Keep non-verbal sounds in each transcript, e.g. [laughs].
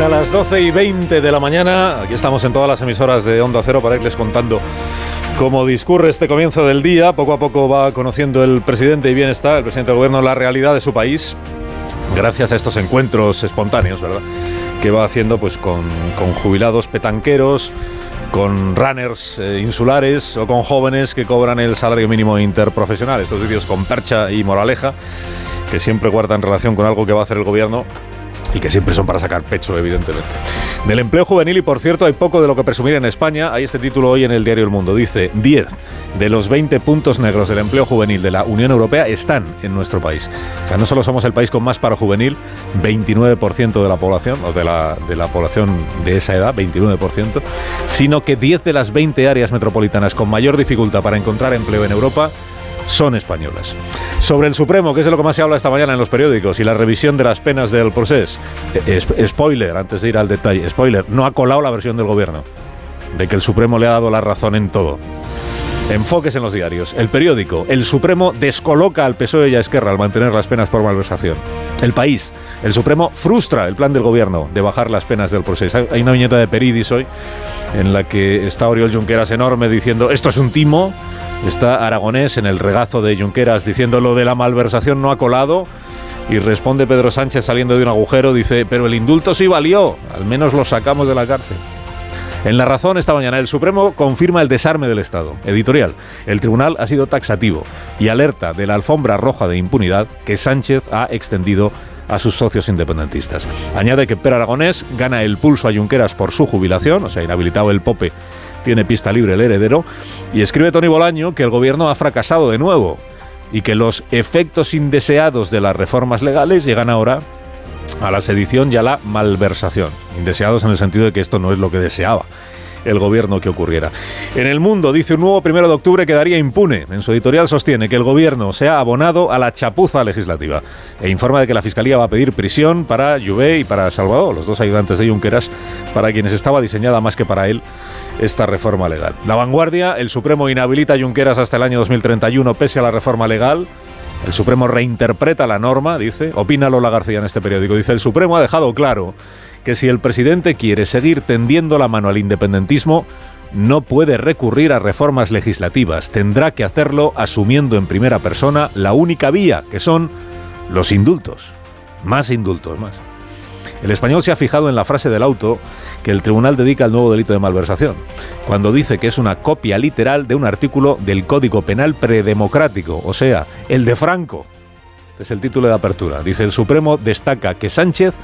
Hasta las 12 y 20 de la mañana, aquí estamos en todas las emisoras de Onda Cero para irles contando cómo discurre este comienzo del día. Poco a poco va conociendo el presidente y bienestar, el presidente del gobierno, la realidad de su país, gracias a estos encuentros espontáneos, ¿verdad? Que va haciendo pues con, con jubilados petanqueros, con runners eh, insulares o con jóvenes que cobran el salario mínimo interprofesional. Estos vídeos con percha y moraleja, que siempre guardan relación con algo que va a hacer el gobierno y que siempre son para sacar pecho, evidentemente. Del empleo juvenil, y por cierto, hay poco de lo que presumir en España. Hay este título hoy en el diario El Mundo. Dice, 10 de los 20 puntos negros del empleo juvenil de la Unión Europea están en nuestro país. O sea, no solo somos el país con más paro juvenil, 29% de la población, o de la, de la población de esa edad, 29%, sino que 10 de las 20 áreas metropolitanas con mayor dificultad para encontrar empleo en Europa son españolas. Sobre el Supremo, que es de lo que más se habla esta mañana en los periódicos, y la revisión de las penas del proceso. spoiler, antes de ir al detalle, spoiler, no ha colado la versión del gobierno de que el Supremo le ha dado la razón en todo. Enfoques en los diarios. El periódico. El Supremo descoloca al PSOE y a Esquerra al mantener las penas por malversación. El país. El Supremo frustra el plan del gobierno de bajar las penas del proceso. Hay una viñeta de Peridis hoy en la que está Oriol Junqueras enorme diciendo esto es un timo. Está Aragonés en el regazo de Junqueras diciendo lo de la malversación no ha colado. Y responde Pedro Sánchez saliendo de un agujero, dice, pero el indulto sí valió, al menos lo sacamos de la cárcel. En La Razón esta mañana el Supremo confirma el desarme del Estado. Editorial. El tribunal ha sido taxativo y alerta de la alfombra roja de impunidad que Sánchez ha extendido a sus socios independentistas. Añade que Per Aragonés gana el pulso a Junqueras por su jubilación, o sea, inhabilitado el Pope, tiene pista libre el heredero, y escribe Tony Bolaño que el gobierno ha fracasado de nuevo y que los efectos indeseados de las reformas legales llegan ahora a la sedición y a la malversación. Indeseados en el sentido de que esto no es lo que deseaba el gobierno que ocurriera. En el mundo, dice un nuevo primero de octubre quedaría impune. En su editorial sostiene que el gobierno se ha abonado a la chapuza legislativa e informa de que la Fiscalía va a pedir prisión para Juvé y para Salvador, los dos ayudantes de Junqueras, para quienes estaba diseñada más que para él esta reforma legal. La vanguardia, el Supremo inhabilita a Junqueras hasta el año 2031 pese a la reforma legal. El Supremo reinterpreta la norma, dice, opina Lola García en este periódico. Dice, el Supremo ha dejado claro que si el presidente quiere seguir tendiendo la mano al independentismo, no puede recurrir a reformas legislativas. Tendrá que hacerlo asumiendo en primera persona la única vía, que son los indultos. Más indultos, más. El español se ha fijado en la frase del auto que el tribunal dedica al nuevo delito de malversación, cuando dice que es una copia literal de un artículo del Código Penal predemocrático, o sea, el de Franco. Este es el título de apertura. Dice el Supremo destaca que Sánchez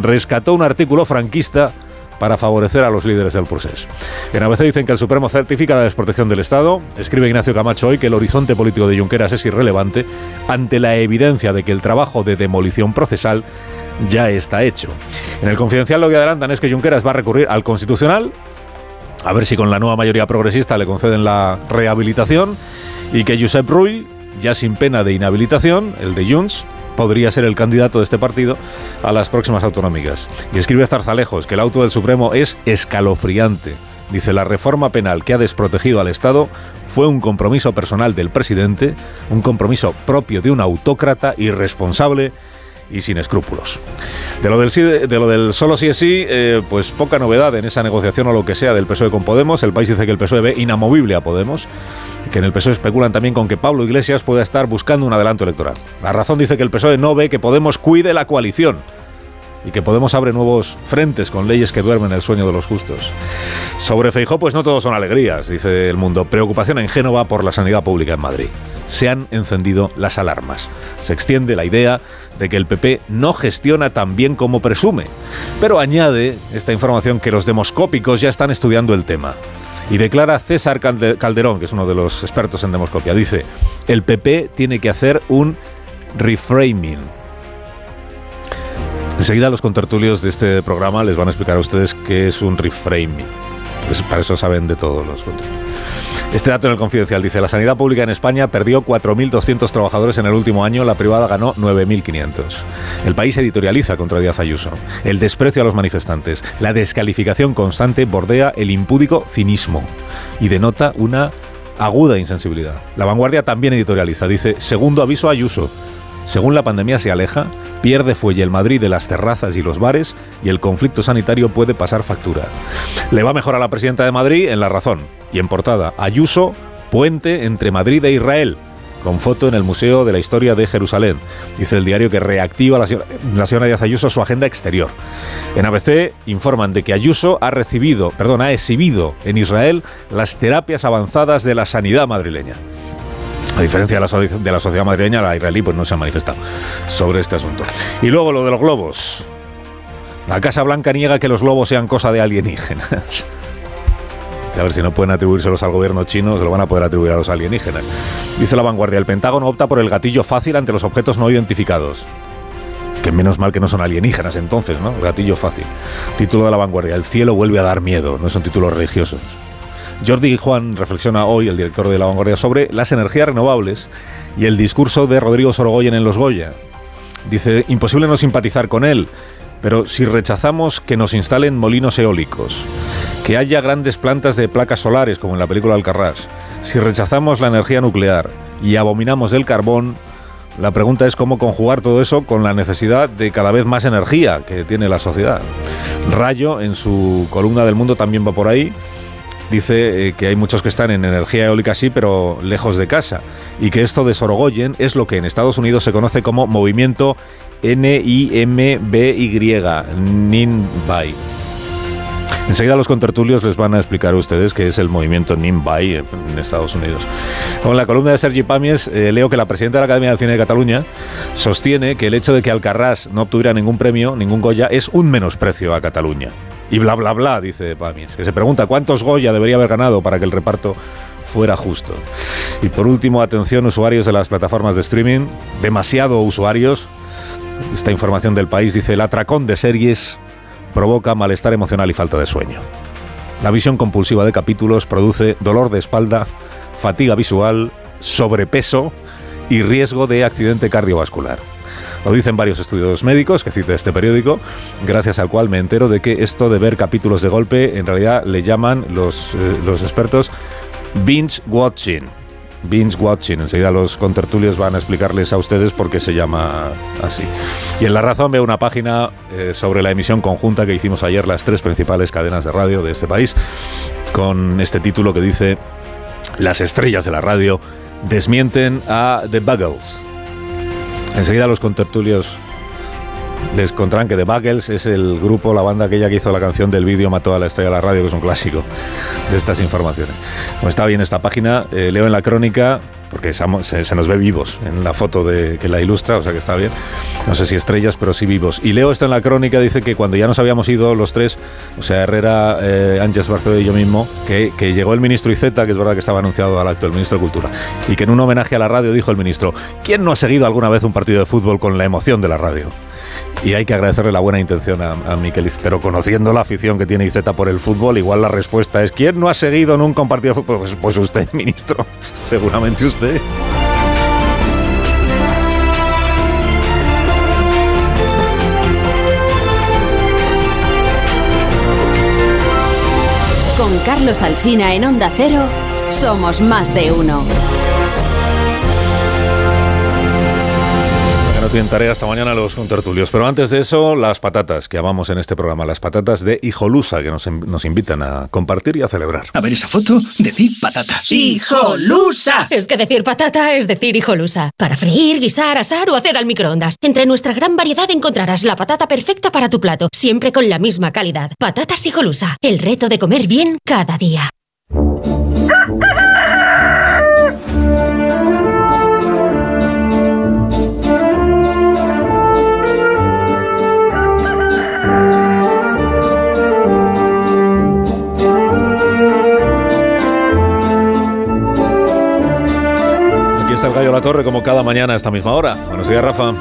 rescató un artículo franquista para favorecer a los líderes del proceso. En ABC dicen que el Supremo certifica la desprotección del Estado. Escribe Ignacio Camacho hoy que el horizonte político de Junqueras es irrelevante ante la evidencia de que el trabajo de demolición procesal ya está hecho. En el confidencial lo que adelantan es que Junqueras va a recurrir al Constitucional, a ver si con la nueva mayoría progresista le conceden la rehabilitación, y que Josep Rull, ya sin pena de inhabilitación, el de Junts, podría ser el candidato de este partido a las próximas autonómicas. Y escribe Zarzalejos que el auto del Supremo es escalofriante. Dice, la reforma penal que ha desprotegido al Estado fue un compromiso personal del presidente, un compromiso propio de un autócrata irresponsable y sin escrúpulos. De lo del, de lo del solo sí es sí, eh, pues poca novedad en esa negociación o lo que sea del PSOE con Podemos. El país dice que el PSOE ve inamovible a Podemos, que en el PSOE especulan también con que Pablo Iglesias pueda estar buscando un adelanto electoral. La razón dice que el PSOE no ve que Podemos cuide la coalición y que Podemos abre nuevos frentes con leyes que duermen el sueño de los justos. Sobre Feijó, pues no todos son alegrías, dice el mundo. Preocupación en Génova por la sanidad pública en Madrid. Se han encendido las alarmas. Se extiende la idea de que el PP no gestiona tan bien como presume. Pero añade esta información que los demoscópicos ya están estudiando el tema. Y declara César Calderón, que es uno de los expertos en demoscopia, dice, el PP tiene que hacer un reframing Enseguida los contertulios de este programa les van a explicar a ustedes qué es un reframing. Pues para eso saben de todos los contertulios. Este dato en el confidencial dice, la sanidad pública en España perdió 4.200 trabajadores en el último año, la privada ganó 9.500. El país editorializa contra Díaz Ayuso. El desprecio a los manifestantes, la descalificación constante bordea el impúdico cinismo y denota una aguda insensibilidad. La vanguardia también editorializa, dice, segundo aviso a Ayuso. Según la pandemia se aleja, pierde fuelle el Madrid de las terrazas y los bares y el conflicto sanitario puede pasar factura. Le va mejor a la presidenta de Madrid en La Razón y en portada Ayuso, puente entre Madrid e Israel con foto en el Museo de la Historia de Jerusalén. Dice el diario que reactiva la la señora Díaz Ayuso su agenda exterior. En ABC informan de que Ayuso ha recibido, perdón, ha exhibido en Israel las terapias avanzadas de la sanidad madrileña. A diferencia de la, sociedad madrileña, la israelí pues no se ha manifestado sobre este asunto. Y luego lo de los globos. La Casa Blanca niega que los globos sean cosa de alienígenas. [laughs] A ver si no pueden atribuírselos al gobierno chino, se lo van a poder atribuir a los alienígenas. Dice la vanguardia, el Pentágono opta por el gatillo fácil ante los objetos no identificados. Que menos mal que no son alienígenas entonces, ¿no? gatillo fácil. Título de la vanguardia, el cielo vuelve a dar miedo, no son títulos religiosos. Jordi Juan reflexiona hoy, el director de la vanguardia, sobre las energías renovables y el discurso de Rodrigo Sorogoyen en Los Goya. Dice, imposible no simpatizar con él, pero si rechazamos que nos instalen molinos eólicos, que haya grandes plantas de placas solares, como en la película Alcarrás, si rechazamos la energía nuclear y abominamos el carbón, la pregunta es cómo conjugar todo eso con la necesidad de cada vez más energía que tiene la sociedad. Rayo, en su columna del mundo, también va por ahí. Dice eh, que hay muchos que están en energía eólica sí, pero lejos de casa. Y que esto de Sorogoyen es lo que en Estados Unidos se conoce como movimiento N-I-M-B-Y, NINBY. Enseguida los contertulios les van a explicar a ustedes qué es el movimiento NIMBY en Estados Unidos. Con la columna de Sergi Pamies eh, leo que la presidenta de la Academia de Cine de Cataluña sostiene que el hecho de que Alcarrás no obtuviera ningún premio, ningún Goya, es un menosprecio a Cataluña. Y bla, bla, bla, dice Pamies, que se pregunta cuántos Goya debería haber ganado para que el reparto fuera justo. Y por último, atención usuarios de las plataformas de streaming, demasiado usuarios. Esta información del país dice el atracón de series provoca malestar emocional y falta de sueño. La visión compulsiva de capítulos produce dolor de espalda, fatiga visual, sobrepeso y riesgo de accidente cardiovascular. Lo dicen varios estudios médicos que cita este periódico, gracias al cual me entero de que esto de ver capítulos de golpe en realidad le llaman los, eh, los expertos binge watching binge watching. Enseguida los contertulios van a explicarles a ustedes por qué se llama así. Y en La Razón veo una página eh, sobre la emisión conjunta que hicimos ayer las tres principales cadenas de radio de este país, con este título que dice Las estrellas de la radio desmienten a The Buggles. Enseguida los contertulios les contarán que The Buggles es el grupo, la banda aquella que hizo la canción del vídeo Mató a la estrella de la radio, que es un clásico de estas informaciones. Está bien esta página, eh, leo en la crónica, porque se, nos ve vivos en la foto que la ilustra, o sea que está bien. No sé si estrellas, pero sí vivos. Y leo esto en la crónica, dice que cuando ya nos habíamos ido los tres, o sea, Herrera, eh, Ángeles Barceló y yo mismo, que, que llegó el ministro Iceta, que es verdad que estaba anunciado al acto, el ministro de Cultura, y que en un homenaje a la radio dijo el ministro, ¿quién no ha seguido alguna vez un partido de fútbol con la emoción de la radio? Y hay que agradecerle la buena intención a, a pero conociendo la afición que tiene Izeta por el fútbol, igual la respuesta es ¿quién no ha seguido nunca un partido de fútbol? Pues, pues usted, [laughs] ministro, seguramente usted. Con Carlos Alsina en Onda Cero, somos más de uno. No tienen tarea esta mañana los contertulios. Pero antes de eso, las patatas que amamos en este programa, las patatas de Hijolusa, que nos, nos invitan a compartir y a celebrar. A ver esa foto, decir patata. ¡Hijolusa! Es que decir patata es decir hijolusa. Para freír, guisar, asar o hacer al microondas. Entre nuestra gran variedad encontrarás la patata perfecta para tu plato, siempre con la misma calidad. Patatas hijolusa, el reto de comer bien cada día. Gallo La Torre como cada mañana a esta misma hora. Buenos días, Rafa.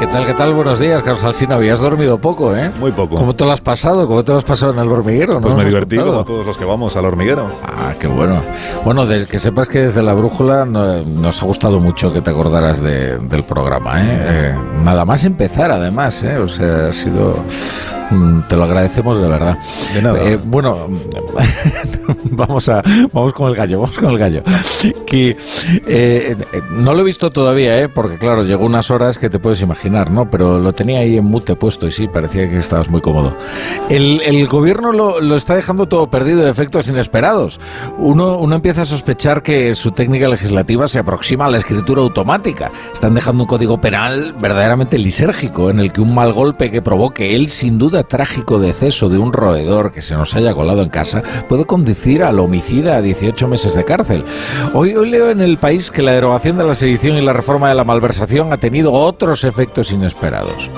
¿Qué tal, qué tal? Buenos días, Carlos Alsina. Habías dormido poco, ¿eh? Muy poco. ¿Cómo te lo has pasado? ¿Cómo te lo has pasado en el hormiguero? Pues ¿No me divertí como todos los que vamos al hormiguero. Ah, qué bueno. Bueno, de- que sepas que desde la brújula no- nos ha gustado mucho que te acordaras de- del programa, ¿eh? Eh, Nada más empezar, además, ¿eh? O sea, ha sido... mm, Te lo agradecemos de verdad. De nada. Eh, bueno, [laughs] vamos a vamos con el gallo, vamos con el gallo. Que eh, no lo he visto todavía, ¿eh? Porque claro, llegó unas horas que te puedes imaginar, ¿no? Pero lo tenía ahí en mute puesto y sí, parecía que estabas muy cómodo. El, el gobierno lo, lo está dejando todo perdido de efectos inesperados. Uno, uno empieza a sospechar que su técnica legislativa se aproxima a la escritura automática. Están dejando un código penal verdaderamente lisérgico en el que un mal golpe que provoque el sin duda trágico deceso de un roedor que se nos haya colado en casa puede conducir al homicida a 18 meses de cárcel. Hoy, hoy leo en el país que la derogación de la sedición y la reforma de la malversación ha tenido otros efectos inesperados.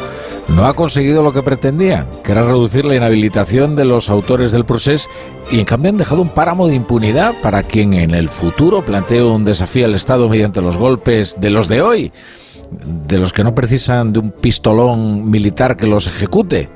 No ha conseguido lo que pretendía, que era reducir la inhabilitación de los autores del procés y en cambio han dejado un páramo de impunidad para quien en el futuro plantee un desafío al Estado mediante los golpes de los de hoy, de los que no precisan de un pistolón militar que los ejecute.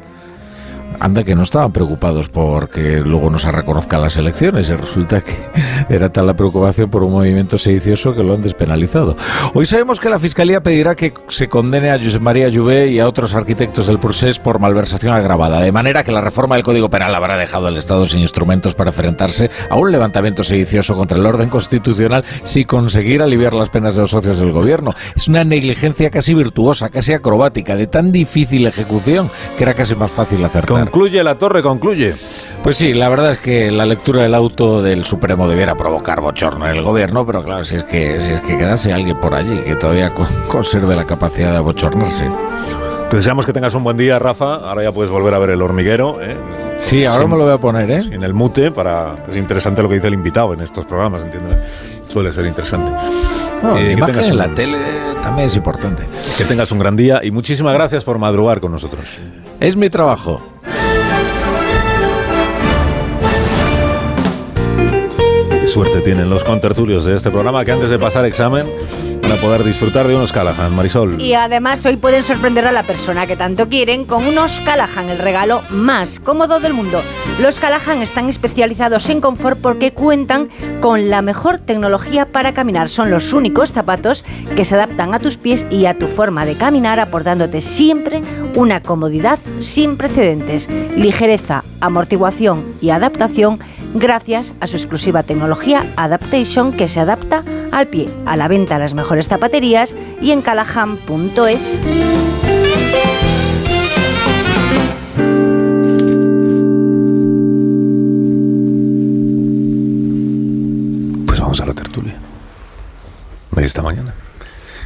Anda que no estaban preocupados porque luego no se reconozcan las elecciones y resulta que [laughs] era tal la preocupación por un movimiento sedicioso que lo han despenalizado. Hoy sabemos que la Fiscalía pedirá que se condene a Josep María Lluvé y a otros arquitectos del procés por malversación agravada, de manera que la reforma del Código Penal habrá dejado al Estado sin instrumentos para enfrentarse a un levantamiento sedicioso contra el orden constitucional sin conseguir aliviar las penas de los socios del gobierno. Es una negligencia casi virtuosa, casi acrobática, de tan difícil ejecución que era casi más fácil acertar. Concluye la torre, concluye. Pues sí, la verdad es que la lectura del auto del Supremo debiera provocar bochorno en el gobierno, pero claro, si es que si es que quedase alguien por allí que todavía co- conserve la capacidad de abochornarse. Te deseamos que tengas un buen día, Rafa. Ahora ya puedes volver a ver el hormiguero. ¿eh? Sí, ahora Sin- me lo voy a poner, ¿eh? En el mute, para es interesante lo que dice el invitado en estos programas, ¿entiendes? Suele ser interesante. No, Eh, que tengas en un- la tele también es importante. Que tengas un gran día y muchísimas gracias por madrugar con nosotros. Es mi trabajo. Suerte tienen los contertulios de este programa que antes de pasar examen van a poder disfrutar de unos Callahan, Marisol. Y además hoy pueden sorprender a la persona que tanto quieren con unos Callahan, el regalo más cómodo del mundo. Los Callahan están especializados en confort porque cuentan con la mejor tecnología para caminar. Son los únicos zapatos que se adaptan a tus pies y a tu forma de caminar, aportándote siempre una comodidad sin precedentes, ligereza, amortiguación y adaptación gracias a su exclusiva tecnología Adaptation que se adapta al pie. A la venta a las mejores zapaterías y en callahan.es. Pues vamos a la tertulia esta mañana.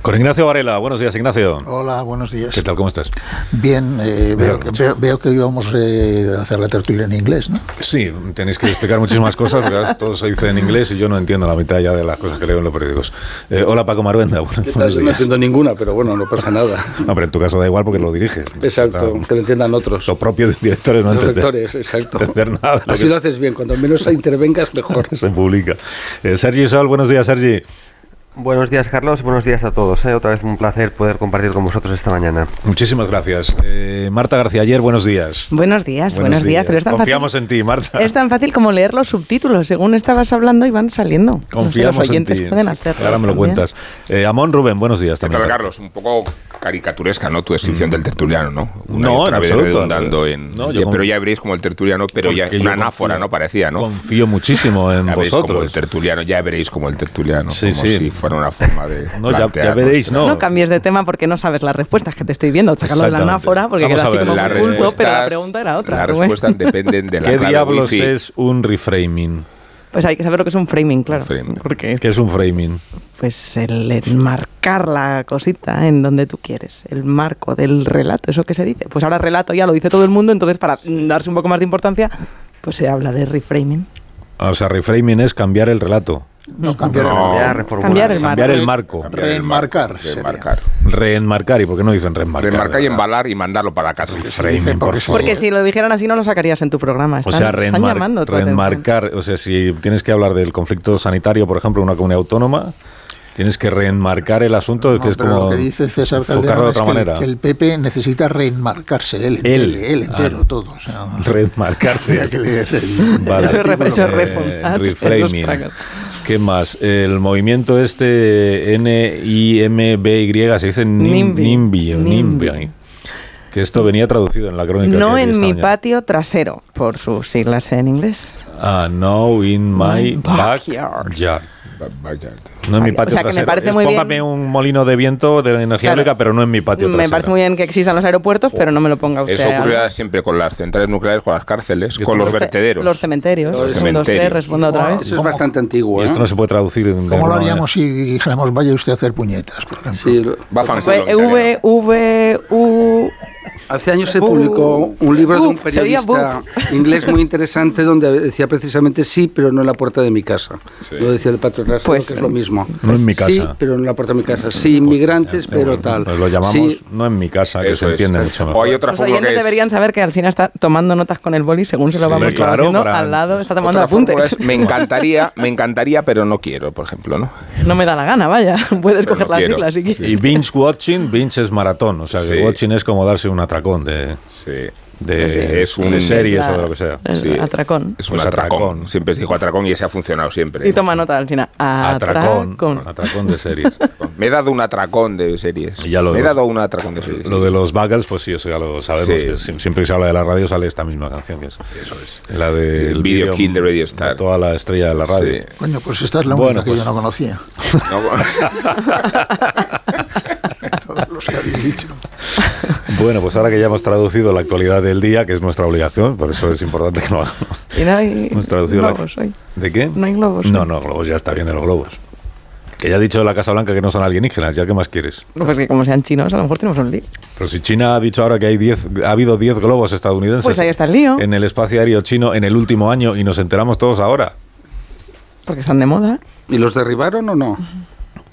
Con Ignacio Varela. Buenos días, Ignacio. Hola, buenos días. ¿Qué tal? ¿Cómo estás? Bien, eh, veo, que- veo, veo que íbamos eh, a hacer la tertulia en inglés, ¿no? Sí, tenéis que explicar muchísimas cosas porque todo se dice en inglés y yo no entiendo la mitad ya de las cosas que leo en los periódicos. Eh, hola, Paco Maruenda. Bueno, ¿Qué tal? buenos No entiendo ninguna, pero bueno, no pasa nada. No, pero en tu caso da igual porque lo diriges. Exacto, que lo entiendan otros. Lo propio de un director es no Los entender, lectores, exacto. entender nada. lo Así que lo haces bien, cuanto menos intervengas, mejor. [laughs] se publica. Eh, Sergi Sol, buenos días, Sergi. Buenos días, Carlos. Buenos días a todos. ¿eh? Otra vez un placer poder compartir con vosotros esta mañana. Muchísimas gracias. Eh, Marta García Ayer, buenos días. Buenos días, buenos, días. Pero es tan, Confiamos fácil, en ti, Marta. es tan fácil como leer los subtítulos. Según estabas hablando, iban saliendo. No sé, Confiamos los oyentes en ti. pueden hacerlo. Ahora me lo también. cuentas. Eh, Amón Rubén, buenos días ¿Qué también. tal, Carlos? Un poco caricaturesca, ¿no? Tu descripción del tertuliano, ¿no? Una No, en absoluto. en... No, yo Ya, con- pero ya veréis como el tertuliano, pero ya una anáfora, confío- ¿no? Parecía, ¿no? Confío muchísimo en Ya veréis como el vosotros. tertuliano, ya veréis como el tertuliano, Sí, como sí. si fuera una forma de [laughs] No, ya- veréis, ¿no? No cambies de tema porque no sabes las respuestas que te estoy viendo. Sacarlo de la anáfora porque queda así como muy culto, pero la pregunta era otra. Las respuestas dependen de la [laughs] ¿Qué diablos wifi. es un reframing? Pues hay que saber lo que es un framing, claro. framing. Porque ¿Qué es un framing? pues el enmarcar la cosita en donde tú quieres, el marco del relato, eso que se dice. Pues ahora relato ya lo dice todo el mundo, entonces para darse un poco más de importancia, pues se habla de reframing. O sea, reframing es cambiar el relato. No, cambiar No. El reformular. Cambiar el marco. Cambiar el marco. Cambiar el Reenmarcar. Reenmarcar. Reenmarcar. ¿Y por qué no dicen reenmarcar? Reenmarcar y embalar y mandarlo para casa. Reframing, Dice, por porque favor. Porque si lo dijeran así no lo sacarías en tu programa. O sea, están reenmar- llamando tu atención. reenmarcar. O sea, si tienes que hablar del conflicto sanitario, por ejemplo, en una comunidad autónoma, Tienes que reenmarcar el asunto, que No, es pero como lo que dice César Calderón de es otra que, el- manera. que el PP necesita reenmarcarse él, Él. entero, él entero, Ah. todo. o sea, Reenmarcarse. [laughs] que Vale. Eso es es Eh, reframing. ¿Qué más? El movimiento este N-I-M-B-Y se dice nim- NIMBY. NIMBY. o NIMBY. NIMBY. Que esto venía traducido en la crónica. No en mi mañana. patio trasero, por sus siglas en inglés. Ah, no in my, My backyard. backyard. No en mi patio o sea, que me trasero. parece Es muy bien. póngame un molino de viento de energía Claro. eólica, pero no en mi patio Me parece muy bien que existan los aeropuertos, pero no me lo ponga usted. Eso a- ocurrirá siempre con las centrales nucleares, con las cárceles, con los vertederos. Los cementerios. Los Un, dos, tres, cementerios. respondo otra vez. Eso es bastante antiguo. Y ¿eh? esto no se puede traducir en ¿Cómo lo manera. haríamos si dijéramos vaya usted a hacer puñetas, por ejemplo? Sí, lo- V, V, V, U. Hace años se publicó un libro de un Uh, periodista [laughs] inglés muy interesante donde decía precisamente sí, pero no en la puerta de mi casa. Lo decía el patrón Rasero, Pues, que es lo mismo. no en mi Sí, casa. pero no en la puerta de mi casa. Sí, inmigrantes, pero tal. Pues lo llamamos Sí, no en mi casa, que Eso se es. entiende mucho mejor. O hay otra Los oyentes es... deberían saber que Alcina está tomando notas con el boli según se lo Sí, vamos claro, para- Al lado está tomando otra apuntes. es, me encantaría, me encantaría, pero no quiero, por ejemplo, ¿no? No me da la gana, vaya. [laughs] Puedes Pero coger no las quiero. siglas si quieres. Y binge watching, binge es maratón, o sea que Sí. watching es como darse un atracón de, Sí. de, Sí, es un- de series La- o de lo que sea. el Sí. Atracón. Es un Pues atracón. atracón. Siempre se dijo atracón y ese ha funcionado siempre. Y toma nota, Alcina. Atracón, Atracón. atracón de series. [laughs] Me he dado un atracón de series. Y ya lo Me he dado un atracón de series. Lo de los Buggles, pues sí, eso ya lo sabemos. Sí. que sie- siempre que se habla de la radio sale esta misma canción. Que es, Eso es. La de El Video Kill de Radio Star. Toda la estrella de la radio. Sí. Coño, pues esta es la Bueno, única que pues- yo no conocía. [laughs] No, [laughs] los que habéis dicho. Bueno, pues ahora que ya hemos traducido la actualidad del día, que es nuestra obligación, por eso es importante que lo hagamos. [laughs] Y no hay Hemos traducido la- globos hoy. ¿De qué? No hay globos. No, hoy. no, globos, ya está bien de los globos. Que ya ha dicho la Casa Blanca que no son alienígenas, ¿ya qué más quieres? Pues que como sean chinos, a lo mejor tenemos un lío. Pero si China ha dicho ahora que hay 10, ha habido 10 globos estadounidenses Pues ahí está el lío. en el espacio aéreo chino en el último año y nos enteramos todos ahora. Porque están de moda. ¿Y los derribaron o no?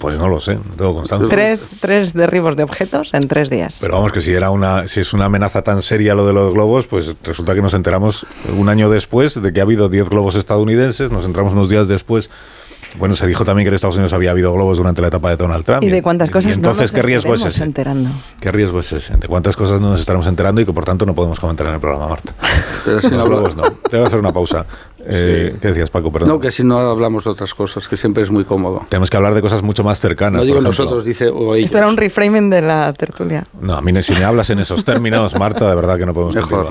Pues no lo sé, no tengo constancia. Tres, tres derribos de objetos en tres días. Pero vamos que si era una, si es una amenaza tan seria lo de los globos, pues resulta que nos enteramos un año después de que ha habido 10 globos estadounidenses, nos enteramos unos días después. Bueno, se dijo también que en Estados Unidos había habido globos durante la etapa de Donald Trump. y de cuántas cosas entonces, no nos ¿qué riesgo es estaremos ese? enterando. ¿Qué riesgo es ese? ¿De cuántas cosas no nos estaremos enterando y que por tanto no podemos comentar en el programa, Marta? Pero si no Los globos no. Te voy a hacer una pausa. Eh, ¿Qué decías, Paco? Perdón. No, que si no hablamos de otras cosas, que siempre es muy cómodo. Tenemos que hablar de cosas mucho más cercanas. No digo por nosotros, dice o ellos. Esto era un reframing de la tertulia. No, a mí no- si me hablas en esos términos, Marta, de verdad que no podemos Mejor.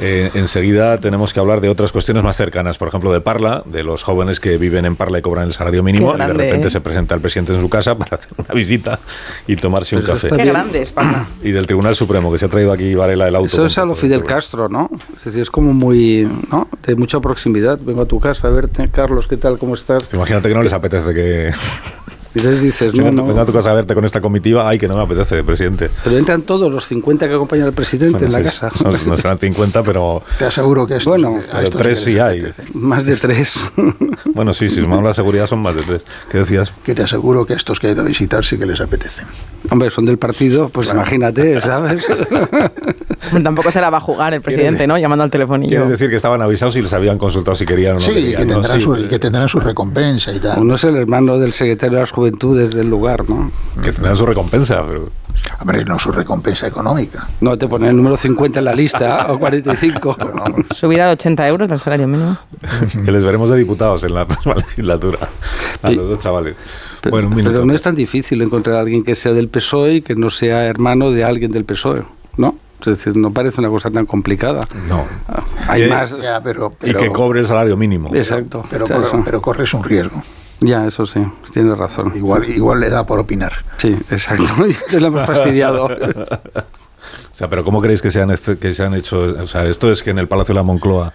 Eh, enseguida tenemos que hablar de otras cuestiones más cercanas, por ejemplo, de Parla, de los jóvenes que viven en Parla y cobran el salario mínimo Qué y de grande, repente ¿eh? se presenta el presidente en su casa [laughs] para hacer una visita y tomarse un Pero eso café. Qué grande es, Palma. Y del Tribunal Supremo, que se ha traído aquí Varela el auto. Eso es a lo. Fidel Castro, ¿no? Es decir, es como muy, ¿no? De mucha proximidad. Vengo a tu casa a verte, Carlos, ¿qué tal? ¿Cómo estás? Imagínate que no les apetece que... [laughs] Y entonces dices, no, venga, no. venga a tu casa a verte con esta comitiva. Ay, que no me apetece, presidente. Pero entran todos los 50 que acompañan al presidente Bueno, en la sí, casa. son- no serán 50, pero, Te aseguro que esto Bueno, pero tres sí hay. Más de tres. [laughs] Bueno, sí, si sumamos la seguridad son más de tres. ¿Qué decías? Que te aseguro que estos que he ido a visitar sí que les apetece. Hombre, son del partido, pues imagínate, ¿sabes? [laughs] Tampoco se la va a jugar el presidente, ¿no? Llamando al telefonillo. Quieres decir que estaban avisados y les habían consultado si querían o no Sí, querían, que tendrán, Sí, su, y que tendrán su recompensa y tal. Uno es el hermano del secretario de las juventudes del lugar, ¿no? que tendrán su recompensa, pero Hombre, no su recompensa económica. No te ponen el número 50 en la lista [laughs] o 45. Subida de 80 euros del salario mínimo. que les veremos de diputados en la próxima [laughs] legislatura. A los dos chavales. Bueno, un minuto. Pero no es tan difícil encontrar a alguien que sea del PSOE y que no sea hermano de alguien del PSOE, ¿no? Es decir, no parece una cosa tan complicada. No. Hay Y- más. Ya, pero, Y pero, que cobre el salario mínimo. Exacto. pero, O sea, corre- eso- pero corres un riesgo. Ya, eso sí, tienes razón. Igual, igual le da por opinar. Sí, exacto. Te lo hemos fastidiado. [laughs] O sea, pero ¿cómo creéis que se han, que se han hecho? O sea, esto es que en el Palacio de la Moncloa,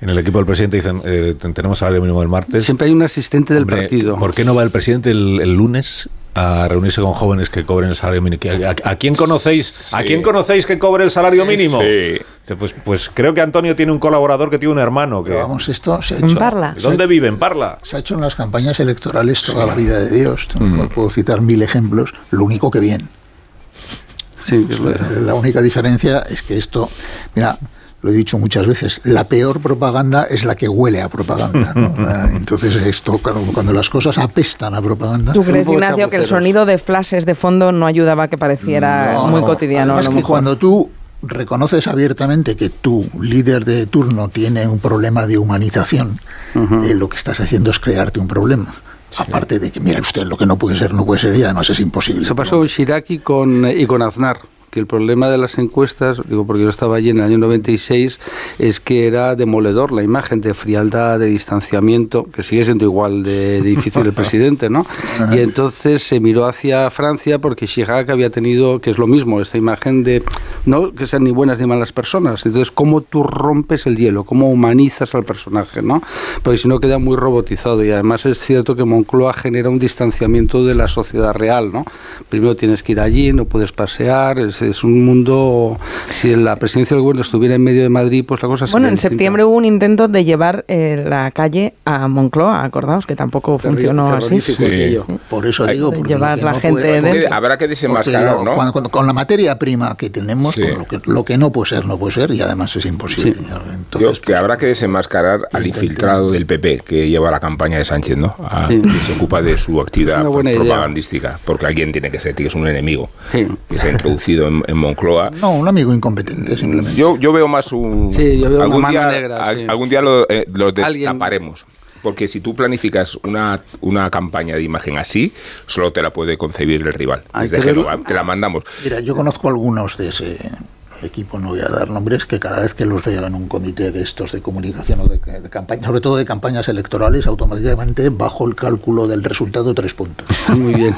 en el equipo del presidente, dicen, eh, ten- tenemos salario mínimo el martes. Siempre hay un asistente del Hombre, partido. ¿Por qué no va el presidente el, el lunes a reunirse con jóvenes que cobren el salario mínimo? ¿A, a- a quién conocéis? ¿A quién conocéis que cobre el salario mínimo? Sí. Pues, pues creo que Antonio tiene un colaborador que tiene un hermano. Que, vamos, esto se ha En hecho. Parla. ¿Dónde vive? ¿En Parla? Se ha hecho en las campañas electorales toda la vida de Dios. Puedo citar mil ejemplos. Lo único que bien. Sí, lo- La única diferencia es que esto, mira, lo he dicho muchas veces, la peor propaganda es la que huele a propaganda. ¿no? Ah, Entonces, esto, cuando las cosas apestan a propaganda. ¿Tú crees, Ignacio, que el sonido de flashes de fondo no ayudaba a que pareciera No, muy no. cotidiano? a Además lo que mejor? cuando tú reconoces abiertamente que tu líder de turno tiene un problema de humanización, eh, lo que estás haciendo es crearte un problema. Aparte de que, mira usted, lo que no puede ser, no puede ser y además es imposible. Eso pasó y con, y con Aznar que el problema de las encuestas, digo porque yo estaba allí en el año 96, es que era demoledor la imagen de frialdad, de distanciamiento, que sigue siendo igual de difícil el [laughs] presidente, ¿no? Y entonces se miró hacia Francia porque Chirac había tenido, que es lo mismo, esta imagen de no que sean ni buenas ni malas personas. Entonces, ¿cómo tú rompes el hielo? ¿Cómo humanizas al personaje, no? Porque si no queda muy robotizado y además es cierto que Moncloa genera un distanciamiento de la sociedad real, ¿no? Primero tienes que ir allí, no puedes pasear, es, es un mundo... Si la presidencia del gobierno estuviera en medio de Madrid, pues la cosa Bueno, sería en distinta. septiembre hubo un intento de llevar eh, la calle a Moncloa, acordaos, que tampoco funcionó así. Por eso digo, De llevar la no gente puede- dentro. porque- Habrá que desenmascarar, ¿no? cuando- cuando- con la materia prima que tenemos, Sí. con lo, que, lo que no puede ser, no puede ser y además es imposible. Yo, que habrá que desenmascarar al infiltrado del PP que lleva la campaña de Sánchez, ¿no? A- Sí. Que se ocupa de su actividad buena idea. propagandística, porque alguien tiene que ser, que es un enemigo que se ha introducido en, en Moncloa. No, un amigo incompetente, simplemente. Yo, yo veo más un. Sí, yo veo una algún mano día, negra, al- sí. Algún día lo, eh, lo Alguien- destaparemos. Porque si tú planificas una, una campaña de imagen así, solo te la puede concebir el rival. Desde que. Génova, te la mandamos. Mira, yo conozco algunos de ese equipo, no voy a dar nombres, que cada vez que los veo en un comité de estos de comunicación o de, de campaña, sobre todo de campañas electorales, automáticamente bajo el cálculo del resultado tres puntos. [laughs] Muy bien.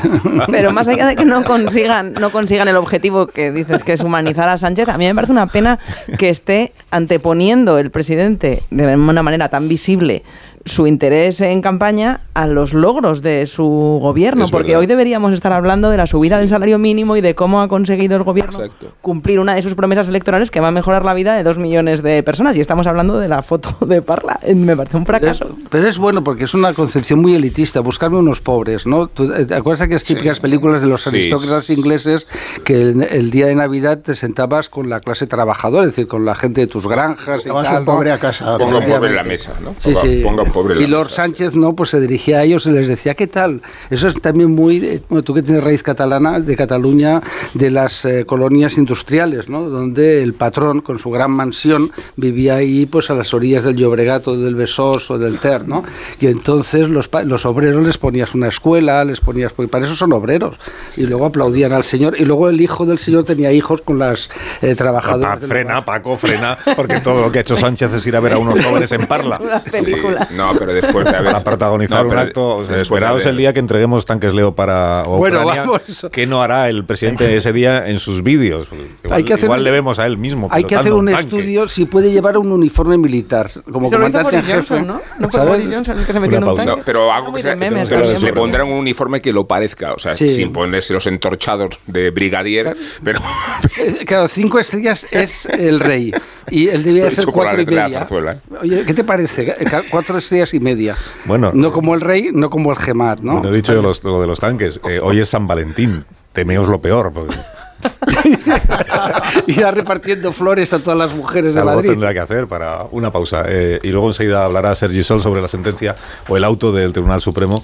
Pero más allá de que no consigan, no consigan el objetivo que dices que es humanizar a Sánchez, a mí me parece una pena que esté anteponiendo el presidente de una manera tan visible su interés en campaña a los logros de su gobierno, Es porque verdad. hoy deberíamos estar hablando de la subida del salario mínimo y de cómo ha conseguido el gobierno cumplir una de sus promesas electorales que va a mejorar la vida de dos millones de personas. Y estamos hablando de la foto de Parla. [laughs] Me parece un Pero es, fracaso. pero es bueno porque es una concepción muy elitista, buscarme unos pobres, ¿no? ¿Tú, eh, ¿Te acuerdas de aquellas típicas películas de los Sí. aristócratas ingleses que el, el día de Navidad te sentabas con la clase trabajadora, es decir, con la gente de tus granjas y tal, un ¿no? pobre a casa. Ponga un pobre en la mesa, ¿no? Sí, Ponga- sí. ponga un pobre y Lord Sánchez, ¿no? Pues se dirigía a ellos y les decía, ¿qué tal? Eso es también muy, bueno, tú que tienes raíz catalana, de Cataluña, de las eh, colonias industriales, ¿no? Donde el patrón, con su gran mansión, vivía ahí, pues a las orillas del Llobregat o del Besós o del Ter, ¿no? Y entonces los, pa- los obreros les ponías una escuela, les ponías, porque para eso son obreros. Y luego aplaudían al señor. Y luego el hijo del señor tenía hijos con las eh, trabajadoras. Pa- frena, Paco, frena, porque todo lo que ha hecho Sánchez es ir a ver a unos [laughs] jóvenes en Parla. película. No, pero después de haber... Para protagonizar No, un pero acto, o sea, de el día que entreguemos tanques Leo para Bueno, Ucrania, vamos. ¿qué no hará el presidente ese día en sus vídeos? Igual, Hay que hacer igual un- le vemos a él mismo. Hay que hacer un estudio si puede llevar un uniforme militar, como comandante en jefe. Johnson, ¿no? ¿No fue ¿sabes? Boris Johnson el que se metió en un tanque? No, pero algo que sea, memes pero le pondrán un uniforme que lo parezca, o sea, Sí. sin ponerse los entorchados de brigadier, pero [laughs] Claro, cinco estrellas es el rey. Y él debía ser cuatro y media. ¿eh? Oye, ¿qué te parece? Cuatro estrellas y media. Bueno, No como el rey, no como el gemat, ¿no? no he dicho lo de los tanques. Eh, hoy es San Valentín. Temeos lo peor. Porque [laughs] Irá repartiendo flores a todas las mujeres de algo Madrid. tendrá que hacer para una pausa. Eh, y luego enseguida hablará Sergi Sol sobre la sentencia o el auto del Tribunal Supremo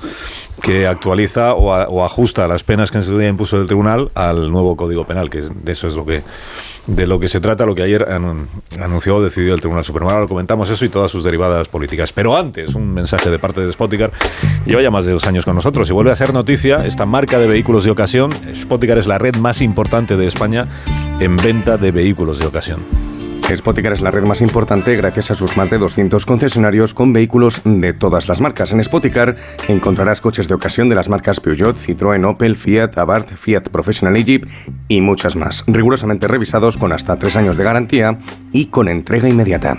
que actualiza o, a- o ajusta las penas que en su día impuso el Tribunal al nuevo Código Penal, que de eso es lo que de lo que se trata, lo que ayer anun- anunció o decidió el Tribunal Supremo. Ahora lo comentamos eso y todas sus derivadas políticas. Pero antes, un mensaje de parte de Spoticar. Lleva ya más de dos años con nosotros y vuelve a ser noticia esta marca de vehículos de ocasión. Spoticar es la red más importante de España en venta de vehículos de ocasión. Spoticar es la red más importante gracias a sus más de 200 concesionarios con vehículos de todas las marcas. En Spoticar encontrarás coches de ocasión de las marcas Peugeot, Citroën, Opel, Fiat, Abarth, Fiat Professional Jeep y muchas más. Rigurosamente revisados con hasta tres años de garantía y con entrega inmediata.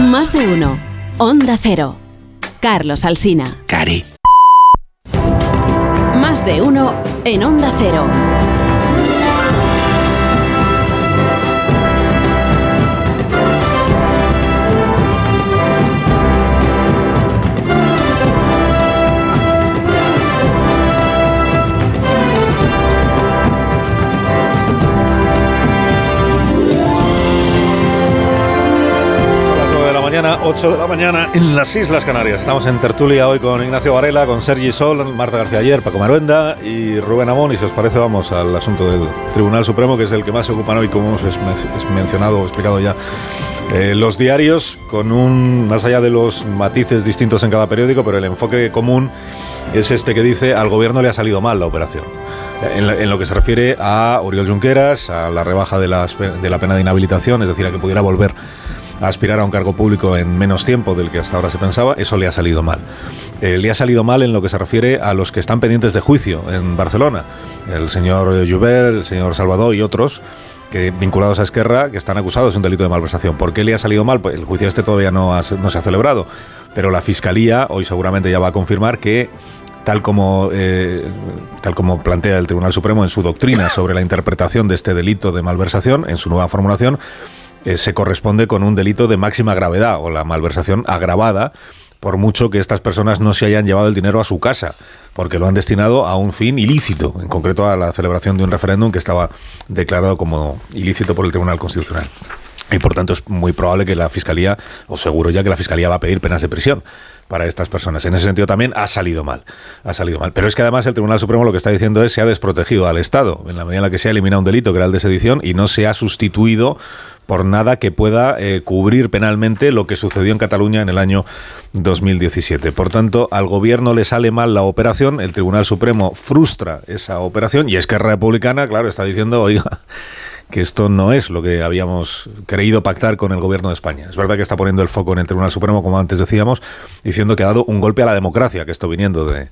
Más de uno. Onda Cero. Carlos Alsina. Cari. De uno en Onda Cero. 8 de la mañana en las Islas Canarias. Estamos en tertulia hoy con Ignacio Varela, con Sergi Sol, Marta García Ayer, Paco Maruenda y Rubén Amón. Y si os parece, vamos al asunto del Tribunal Supremo, que es el que más se ocupan hoy, como hemos mencionado o explicado ya. Eh, los diarios, con un, más allá de los matices distintos en cada periódico, pero el enfoque común es este que dice al gobierno le ha salido mal la operación. En, lo que se refiere a Oriol Junqueras, a la rebaja de, de la pena de inhabilitación, es decir, a que pudiera volver aspirar a un cargo público en menos tiempo del que hasta ahora se pensaba, eso le ha salido mal. Eh, le ha salido mal en lo que se refiere a los que están pendientes de juicio en Barcelona. El señor Joubert, el señor Salvador y otros que vinculados a Esquerra que están acusados de un delito de malversación. ¿Por qué le ha salido mal? Pues el juicio este todavía no, no se ha celebrado, pero la Fiscalía hoy seguramente ya va a confirmar que tal como, eh, tal como plantea el Tribunal Supremo en su doctrina sobre la interpretación de este delito de malversación, en su nueva formulación, eh, se corresponde con un delito de máxima gravedad o la malversación agravada por mucho que estas personas no se hayan llevado el dinero a su casa, porque lo han destinado a un fin ilícito, en concreto a la celebración de un referéndum que estaba declarado como ilícito por el Tribunal Constitucional. Y por tanto es muy probable que la Fiscalía, o seguro ya que la Fiscalía va a pedir penas de prisión para estas personas. En ese sentido también ha salido mal. Ha salido mal. Pero es que además el Tribunal Supremo lo que está diciendo es se ha desprotegido al Estado, en la medida en la que se ha eliminado un delito que era el de sedición y no se ha sustituido por nada que pueda eh, cubrir penalmente lo que sucedió en Cataluña en el año 2017. Por tanto, al gobierno le sale mal la operación, el Tribunal Supremo frustra esa operación y Esquerra Republicana, claro, está diciendo, oiga, que esto no es lo que habíamos creído pactar con el gobierno de España. Es verdad que está poniendo el foco en el Tribunal Supremo, como antes decíamos, diciendo que ha dado un golpe a la democracia, que esto viniendo de,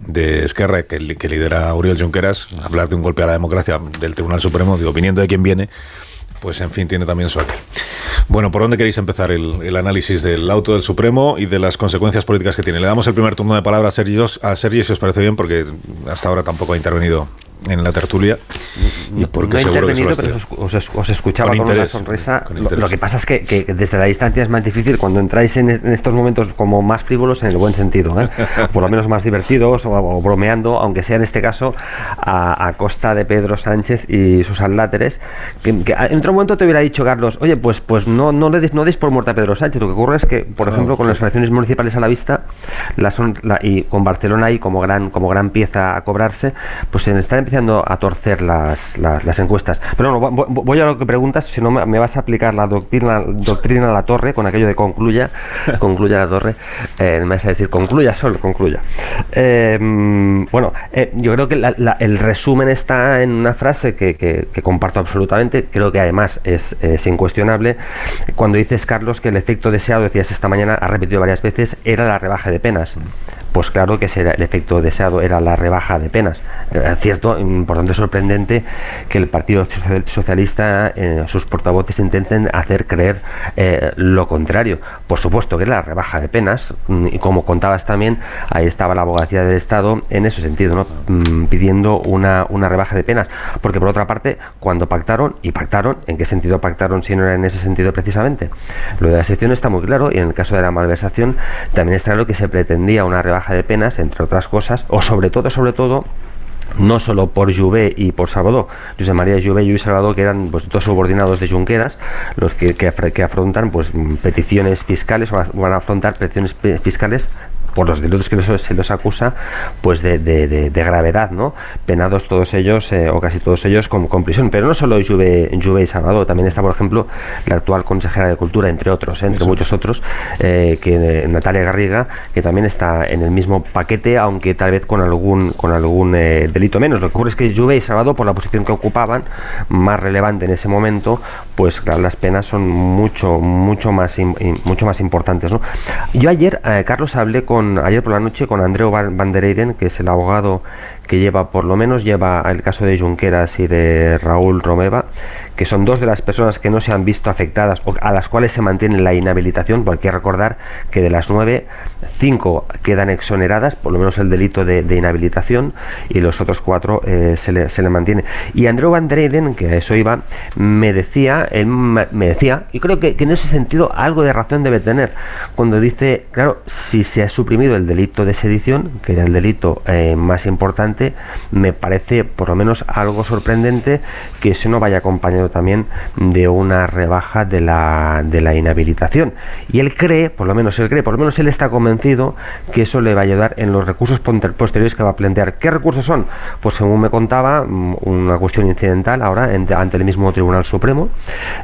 de Esquerra, que, lidera Uriel Junqueras, hablar de un golpe a la democracia del Tribunal Supremo, digo, viniendo de quien viene, pues en fin, tiene también su aquel. Bueno, ¿por dónde queréis empezar el, análisis del auto del Supremo y de las consecuencias políticas que tiene? Le damos el primer turno de palabra a Sergio, a Sergio si os parece bien, porque hasta ahora tampoco ha intervenido en la tertulia. Y porque no he intervenido, pero os, escuchaba con, una sonrisa. lo, que pasa es que, desde la distancia es más difícil cuando entráis en, estos momentos como más frívolos en el buen sentido, ¿eh? [laughs] por lo menos más divertidos o, bromeando, aunque sea en este caso a, costa de Pedro Sánchez y sus aláteres. Que, en otro momento te hubiera dicho, Carlos, oye, pues, pues no, no, le des, no des por muerta a Pedro Sánchez. Lo que ocurre es que, por ejemplo, con las elecciones municipales a la vista la son, y con Barcelona ahí como gran, como gran pieza a cobrarse, pues en están empezando a torcer las las, encuestas. Pero bueno, voy a lo que preguntas, si no me vas a aplicar la doctrina, doctrina la torre, con aquello de concluya, [laughs] concluya la torre, eh, me vas a decir concluya solo, concluya. Eh, bueno, eh, yo creo que el resumen está en una frase que, que, comparto absolutamente, creo que además es, es, incuestionable, cuando dices, Carlos, que el efecto deseado, decías esta mañana, ha repetido varias veces, era la rebaja de penas pues claro que ese el efecto deseado era la rebaja de penas. Cierto, importante, sorprendente que el Partido Socialista, eh, sus portavoces intenten hacer creer eh, lo contrario. Por supuesto que era la rebaja de penas, mm, y como contabas también, ahí estaba la abogacía del Estado en ese sentido. Mm, pidiendo una, una rebaja de penas. Porque por otra parte, cuando pactaron, y pactaron, ¿en qué sentido pactaron si no era en ese sentido precisamente? Lo de la sección está muy claro, y en el caso de la malversación también está claro que se pretendía una rebaja de penas, entre otras cosas, o sobre todo, sobre todo, no solo por Juvé y por Salvador, José María Juvé y Luis Salvador, que eran pues, dos subordinados de Junqueras, los que, que, que afrontan pues, peticiones fiscales o van a afrontar peticiones fiscales por los delitos que se los acusa, pues de, de, gravedad, ¿no? Penados todos ellos, eh, o casi todos ellos, con, con, prisión. Pero no solo Juve, Juve y Salvador, también está, por ejemplo, la actual consejera de Cultura, entre otros, ¿eh? entre muchos otros, eh, que Natalia Garriga, que también está en el mismo paquete, aunque tal vez con algún, con algún delito menos. Lo que ocurre es que Juve y Salvador, por la posición que ocupaban, más relevante en ese momento, pues las penas son mucho, mucho más, mucho más importantes, ¿no? Yo ayer, Carlos, hablé con ayer por la noche con Andreu Van der Eyden, que es el abogado que lleva, por lo menos, lleva el caso de Junqueras y de Raúl Romeva, que son dos de las personas que no se han visto afectadas o a las cuales se mantiene la inhabilitación, porque hay que recordar que de las nueve, cinco quedan exoneradas, por lo menos el delito de, inhabilitación, y los otros cuatro eh, se, le, se, le, mantiene. Y Andreu Van der Eyden, que a eso iba, me decía, él me decía, y creo que, en ese sentido algo de razón debe tener, cuando dice, claro, si se ha suprimido el delito de sedición, que era el delito eh, más importante, me parece por lo menos algo sorprendente que eso no vaya acompañado también de una rebaja de la, de la inhabilitación. Y él cree, por lo menos él cree, por lo menos él está convencido que eso le va a ayudar en los recursos posteriores que va a plantear. ¿Qué recursos son? Pues según me contaba, mm, una cuestión incidental ahora ante el mismo Tribunal Supremo.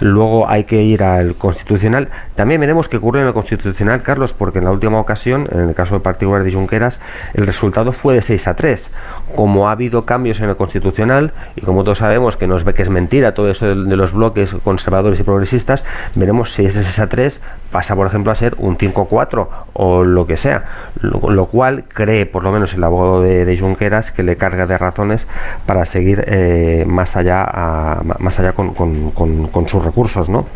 Luego hay que ir al Constitucional. También veremos qué ocurre en el Constitucional, Carlos, porque en la última ocasión, en el caso particular de Junqueras, el resultado fue de 6 a 3. Como ha habido cambios en el Constitucional, y como todos sabemos que, nos, que es mentira todo eso de, los bloques conservadores y progresistas, veremos si ese 6 a 3 pasa, por ejemplo, a ser un 5 a 4 o lo que sea. Lo, cual cree, por lo menos el abogado de, Junqueras, que le carga de razones para seguir eh, más allá, más allá con, con sus recursos, ¿no?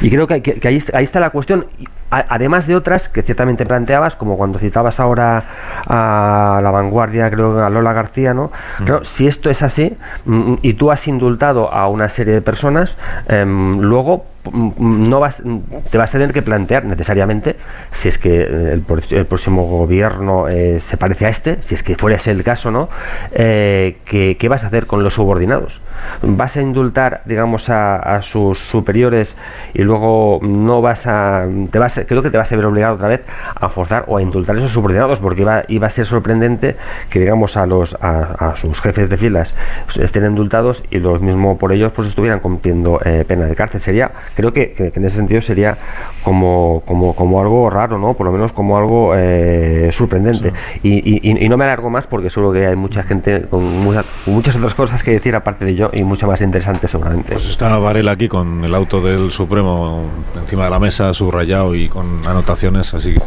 Y creo que, ahí, está la cuestión, además de otras que ciertamente planteabas, como cuando citabas ahora a la vanguardia, creo a Lola García, ¿no? Mm. si esto es así mm, y tú has indultado a una serie de personas, em, luego no vas, te vas a tener que plantear necesariamente si es que el, próximo gobierno eh, se parece a este, si es que fuera ese el caso, ¿no? Eh, ¿qué, vas a hacer con los subordinados? ¿Vas a indultar, digamos, a, sus superiores y luego no vas a, te vas, creo que te vas a ver obligado otra vez a forzar o a indultar a esos subordinados porque iba, iba a ser sorprendente que, digamos, a los a, sus jefes de filas estén indultados y los mismos por ellos pues estuvieran cumpliendo eh, pena de cárcel. Sería creo que, en ese sentido sería como, como, como, algo raro, ¿no? Por lo menos como algo eh, sorprendente. Y, no me alargo más porque seguro que hay mucha gente con, muchas otras cosas que decir aparte de yo y mucho más interesante seguramente. Pues está Varela aquí con el auto del Supremo encima de la mesa, subrayado y con anotaciones, así que...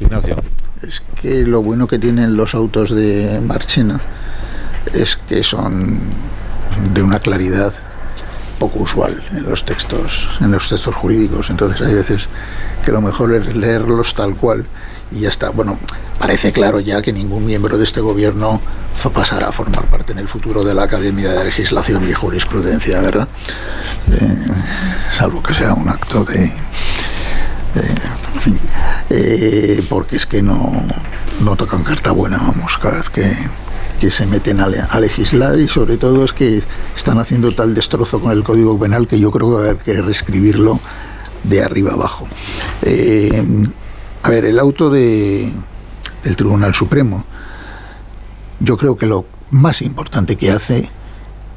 Ignacio. Es que lo bueno que tienen los autos de Marchena es que son de una claridad poco usual en los textos, en los textos jurídicos. Entonces hay veces que lo mejor es leerlos tal cual y ya está. Bueno, parece claro ya que ningún miembro de este gobierno pasará a formar parte en el futuro de la Academia de Legislación y Jurisprudencia, ¿verdad? Eh, salvo que sea un acto de... en fin, eh, porque es que no, no tocan carta buena, vamos, cada vez que que se meten a, legislar y sobre todo es que están haciendo tal destrozo con el Código Penal que yo creo que va a haber que reescribirlo de arriba abajo. Eh, a ver, el auto de, del Tribunal Supremo, yo creo que lo más importante que hace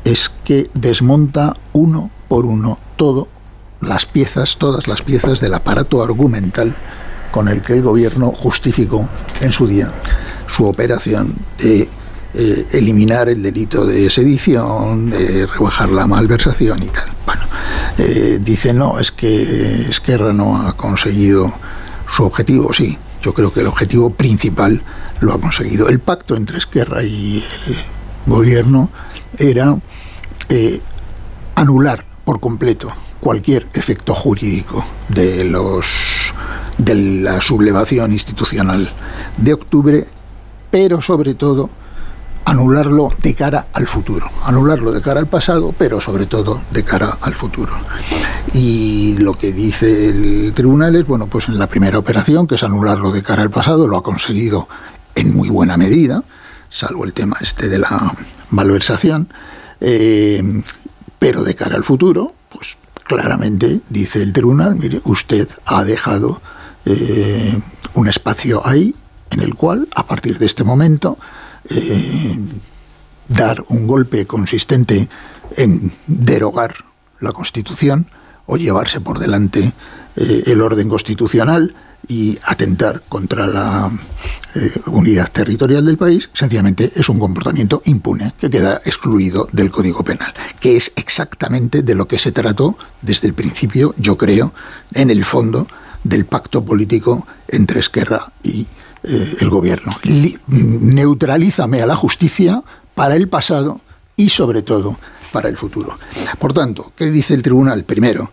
es que desmonta uno por uno todo las piezas, todas las piezas del aparato argumental con el que el gobierno justificó en su día su operación de eh, eliminar el delito de sedición, rebajar la malversación y tal. Bueno, eh, dice no, es que Esquerra no ha conseguido su objetivo, sí, yo creo que el objetivo principal lo ha conseguido. El pacto entre Esquerra y el gobierno era eh, anular por completo cualquier efecto jurídico de los de la sublevación institucional de octubre, pero sobre todo anularlo de cara al futuro, anularlo de cara al pasado, pero sobre todo de cara al futuro. Y lo que dice el tribunal es, bueno, pues en la primera operación, que es anularlo de cara al pasado, lo ha conseguido en muy buena medida, salvo el tema este de la malversación, eh, pero de cara al futuro, pues claramente dice el tribunal, mire, usted ha dejado eh, un espacio ahí en el cual, a partir de este momento, eh, dar un golpe consistente en derogar la Constitución o llevarse por delante eh, el orden constitucional y atentar contra la eh, unidad territorial del país, sencillamente es un comportamiento impune que queda excluido del Código Penal, que es exactamente de lo que se trató desde el principio, yo creo, en el fondo del pacto político entre Esquerra y el gobierno. neutralízame a la justicia para el pasado y sobre todo para el futuro. Por tanto, ¿qué dice el tribunal? Primero,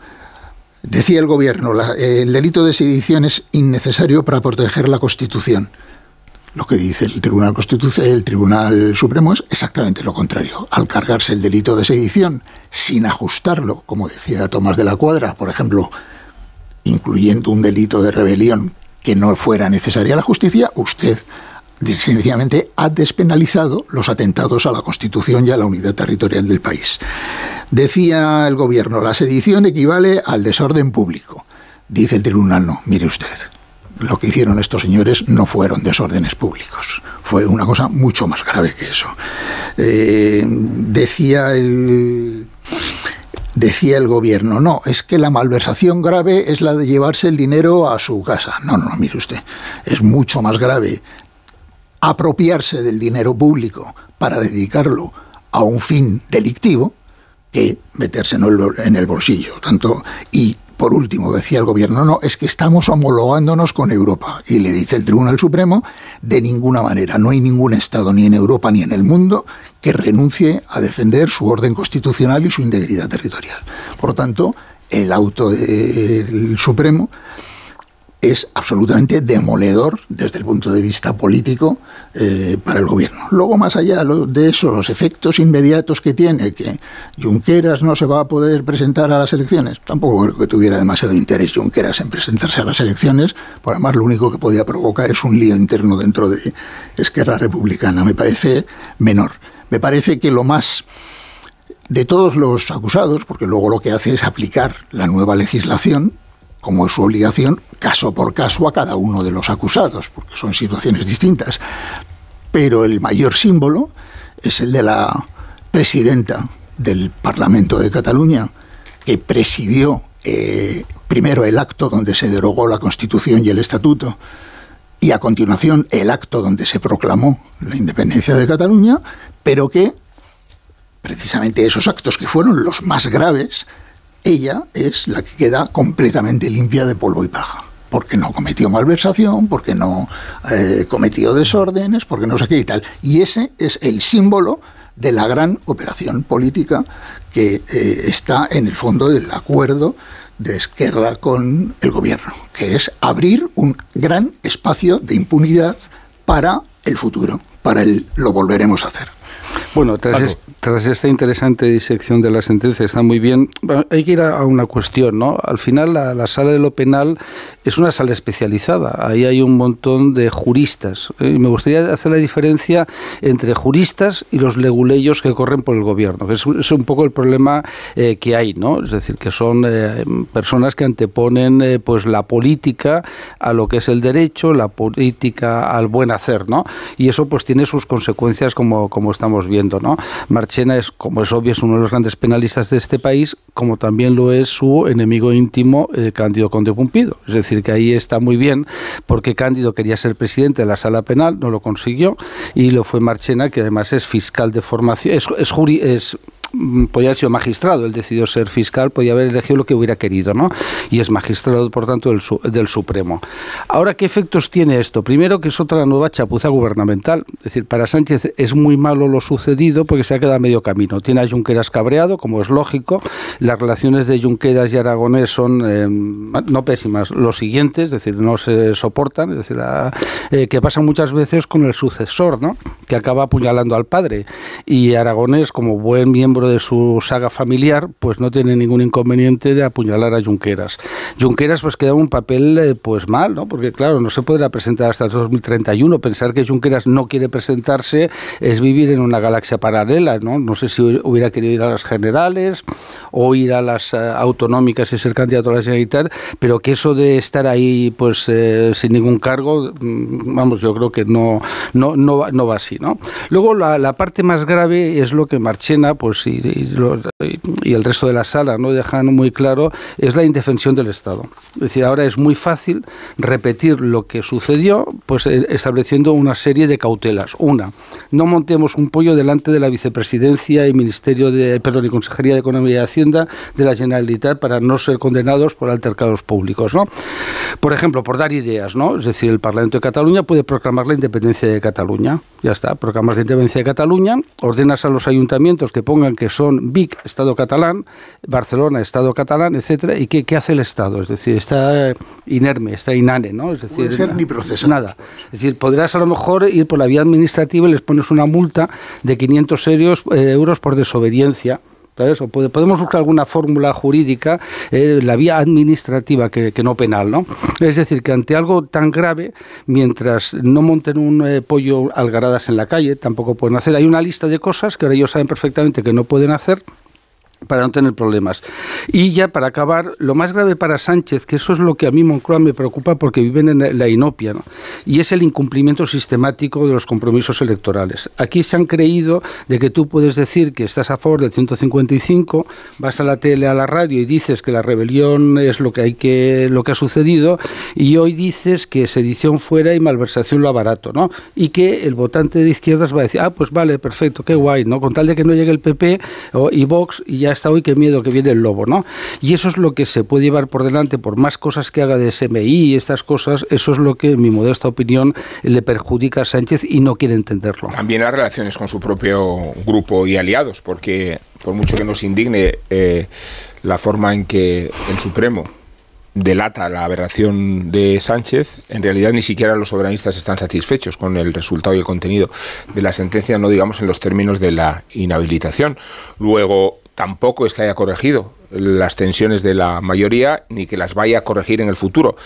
decía el gobierno, el delito de sedición es innecesario para proteger la Constitución. Lo que dice el Tribunal el Tribunal Supremo es exactamente lo contrario. Al cargarse el delito de sedición sin ajustarlo, como decía Tomás de la Cuadra, por ejemplo, incluyendo un delito de rebelión que no fuera necesaria la justicia, usted sencillamente ha despenalizado los atentados a la Constitución y a la unidad territorial del país. Decía el gobierno, la sedición equivale al desorden público. Dice el tribunal, no, mire usted, lo que hicieron estos señores no fueron desórdenes públicos, fue una cosa mucho más grave que eso. Eh, decía el decía el gobierno, no, es que la malversación grave es la de llevarse el dinero a su casa. No, no, no, mire usted, es mucho más grave apropiarse del dinero público para dedicarlo a un fin delictivo que meterse en el bolsillo. Tanto, y por último, decía el gobierno, no, es que estamos homologándonos con Europa. Y le dice el Tribunal Supremo, de ninguna manera, no hay ningún Estado ni en Europa ni en el mundo que renuncie a defender su orden constitucional y su integridad territorial. Por lo tanto, el auto del Supremo es absolutamente demoledor desde el punto de vista político eh, para el gobierno. Luego, más allá de eso, los efectos inmediatos que tiene, que Junqueras no se va a poder presentar a las elecciones, tampoco creo que tuviera demasiado interés Junqueras en presentarse a las elecciones, por además lo único que podía provocar es un lío interno dentro de Esquerra Republicana, me parece menor. Me parece que lo más de todos los acusados, porque luego lo que hace es aplicar la nueva legislación, como es su obligación, caso por caso a cada uno de los acusados, porque son situaciones distintas. Pero el mayor símbolo es el de la presidenta del Parlamento de Cataluña, que presidió eh, primero el acto donde se derogó la Constitución y el Estatuto, y a continuación el acto donde se proclamó la independencia de Cataluña, pero que precisamente esos actos que fueron los más graves, ella es la que queda completamente limpia de polvo y paja. Porque no cometió malversación, porque no eh, cometió desórdenes, porque no sé qué y tal. Y ese es el símbolo de la gran operación política que eh, está en el fondo del acuerdo de Esquerra con el gobierno, que es abrir un gran espacio de impunidad para el futuro, para el lo volveremos a hacer. Bueno, tras, tras, esta interesante disección de la sentencia, está muy bien. hay que ir a, una cuestión, ¿no? Al final, la, sala de lo penal es una sala especializada. Ahí hay un montón de juristas. ¿eh? Y me gustaría hacer la diferencia entre juristas y los leguleyos que corren por el gobierno, que es, un poco el problema eh, que hay, ¿no? Es decir, que son eh, personas que anteponen pues la política a lo que es el derecho, la política al buen hacer, ¿no? Y eso pues tiene sus consecuencias como, como estamos viendo. ¿no? Marchena es, como es obvio, es uno de los grandes penalistas de este país, como también lo es su enemigo íntimo, eh, Cándido Conde Pumpido. Es decir, que ahí está muy bien, porque Cándido quería ser presidente de la sala penal, no lo consiguió, y lo fue Marchena, que además es fiscal de formación, es, es, es Mm, podía haber sido magistrado, él decidió ser fiscal, podía haber elegido lo que hubiera querido, ¿no? Y es magistrado, por tanto, del, del, Supremo. Ahora, ¿qué efectos tiene esto? Primero, que es otra nueva chapuza gubernamental. Es decir, para Sánchez es muy malo lo sucedido porque se ha quedado a medio camino. Tiene a Junqueras cabreado, como es lógico. Las relaciones de Junqueras y Aragonés son eh, no pésimas, los siguientes, es decir, no se soportan, es decir, eh, que pasa muchas veces con el sucesor, ¿no? Que acaba apuñalando al padre. Y Aragonés, como buen miembro de su saga familiar, pues no tiene ningún inconveniente de apuñalar a Junqueras. Junqueras pues queda un papel eh, pues mal, ¿no? Porque claro, no se podrá presentar hasta el 2031. Pensar que Junqueras no quiere presentarse es vivir en una galaxia paralela, ¿no? No sé si hubiera querido ir a las generales o ir a las eh, autonómicas y ser candidato a la Generalitat, pero que eso de estar ahí pues eh, sin ningún cargo, mm, vamos, yo creo que no, no, no, no va así, ¿no? Luego la, la parte más grave es lo que Marchena pues y, el resto de la sala no dejan muy claro es la indefensión del Estado. Es decir, ahora es muy fácil repetir lo que sucedió, pues eh, estableciendo una serie de cautelas. Una, no montemos un pollo delante de la vicepresidencia y Ministerio de, perdón, y Consejería de Economía y Hacienda de la Generalitat para no ser condenados por altercados públicos, ¿no? Por ejemplo, por dar ideas, ¿no? Es decir, el Parlamento de Cataluña puede proclamar la independencia de Cataluña. Ya está, proclamas la independencia de Cataluña, ordenas a los ayuntamientos que pongan que son Vic, Estado catalán, Barcelona, Estado catalán, etcétera, y qué, qué hace el Estado, es decir, está inerme, está inane, ¿no? Es decir, ser ni procesado. Nada. Es decir, podrás a lo mejor ir por la vía administrativa y les pones una multa de 500 euros, eh, euros por desobediencia Podemos buscar alguna fórmula jurídica, eh, la vía administrativa que, no penal, ¿no? Es decir, que ante algo tan grave, mientras no monten un eh, pollo algaradas en la calle, tampoco pueden hacer. Hay una lista de cosas que ahora ellos saben perfectamente que no pueden hacer para no tener problemas. Y ya para acabar, lo más grave para Sánchez, que eso es lo que a mí Moncloa me preocupa porque viven en la inopia, y es el incumplimiento sistemático de los compromisos electorales. Aquí se han creído de que tú puedes decir que estás a favor del 155, vas a la tele, a la radio y dices que la rebelión es lo que hay que lo que ha sucedido y hoy dices que sedición fuera y malversación lo barato, ¿no? Y que el votante de izquierdas va a decir, "Ah, pues vale, perfecto, qué guay", ¿no? Con tal de que no llegue el PP y Vox y ya hasta hoy, qué miedo que viene el lobo, ¿no? Y eso es lo que se puede llevar por delante, por más cosas que haga de SMI y estas cosas, eso es lo que, en mi modesta opinión, le perjudica a Sánchez y no quiere entenderlo. También las relaciones con su propio grupo y aliados, porque por mucho que nos indigne eh, la forma en que el Supremo delata la aberración de Sánchez, en realidad ni siquiera los soberanistas están satisfechos con el resultado y el contenido de la sentencia, no digamos en los términos de la inhabilitación. Luego, tampoco es que haya corregido las tensiones de la mayoría ni que las vaya a corregir en el futuro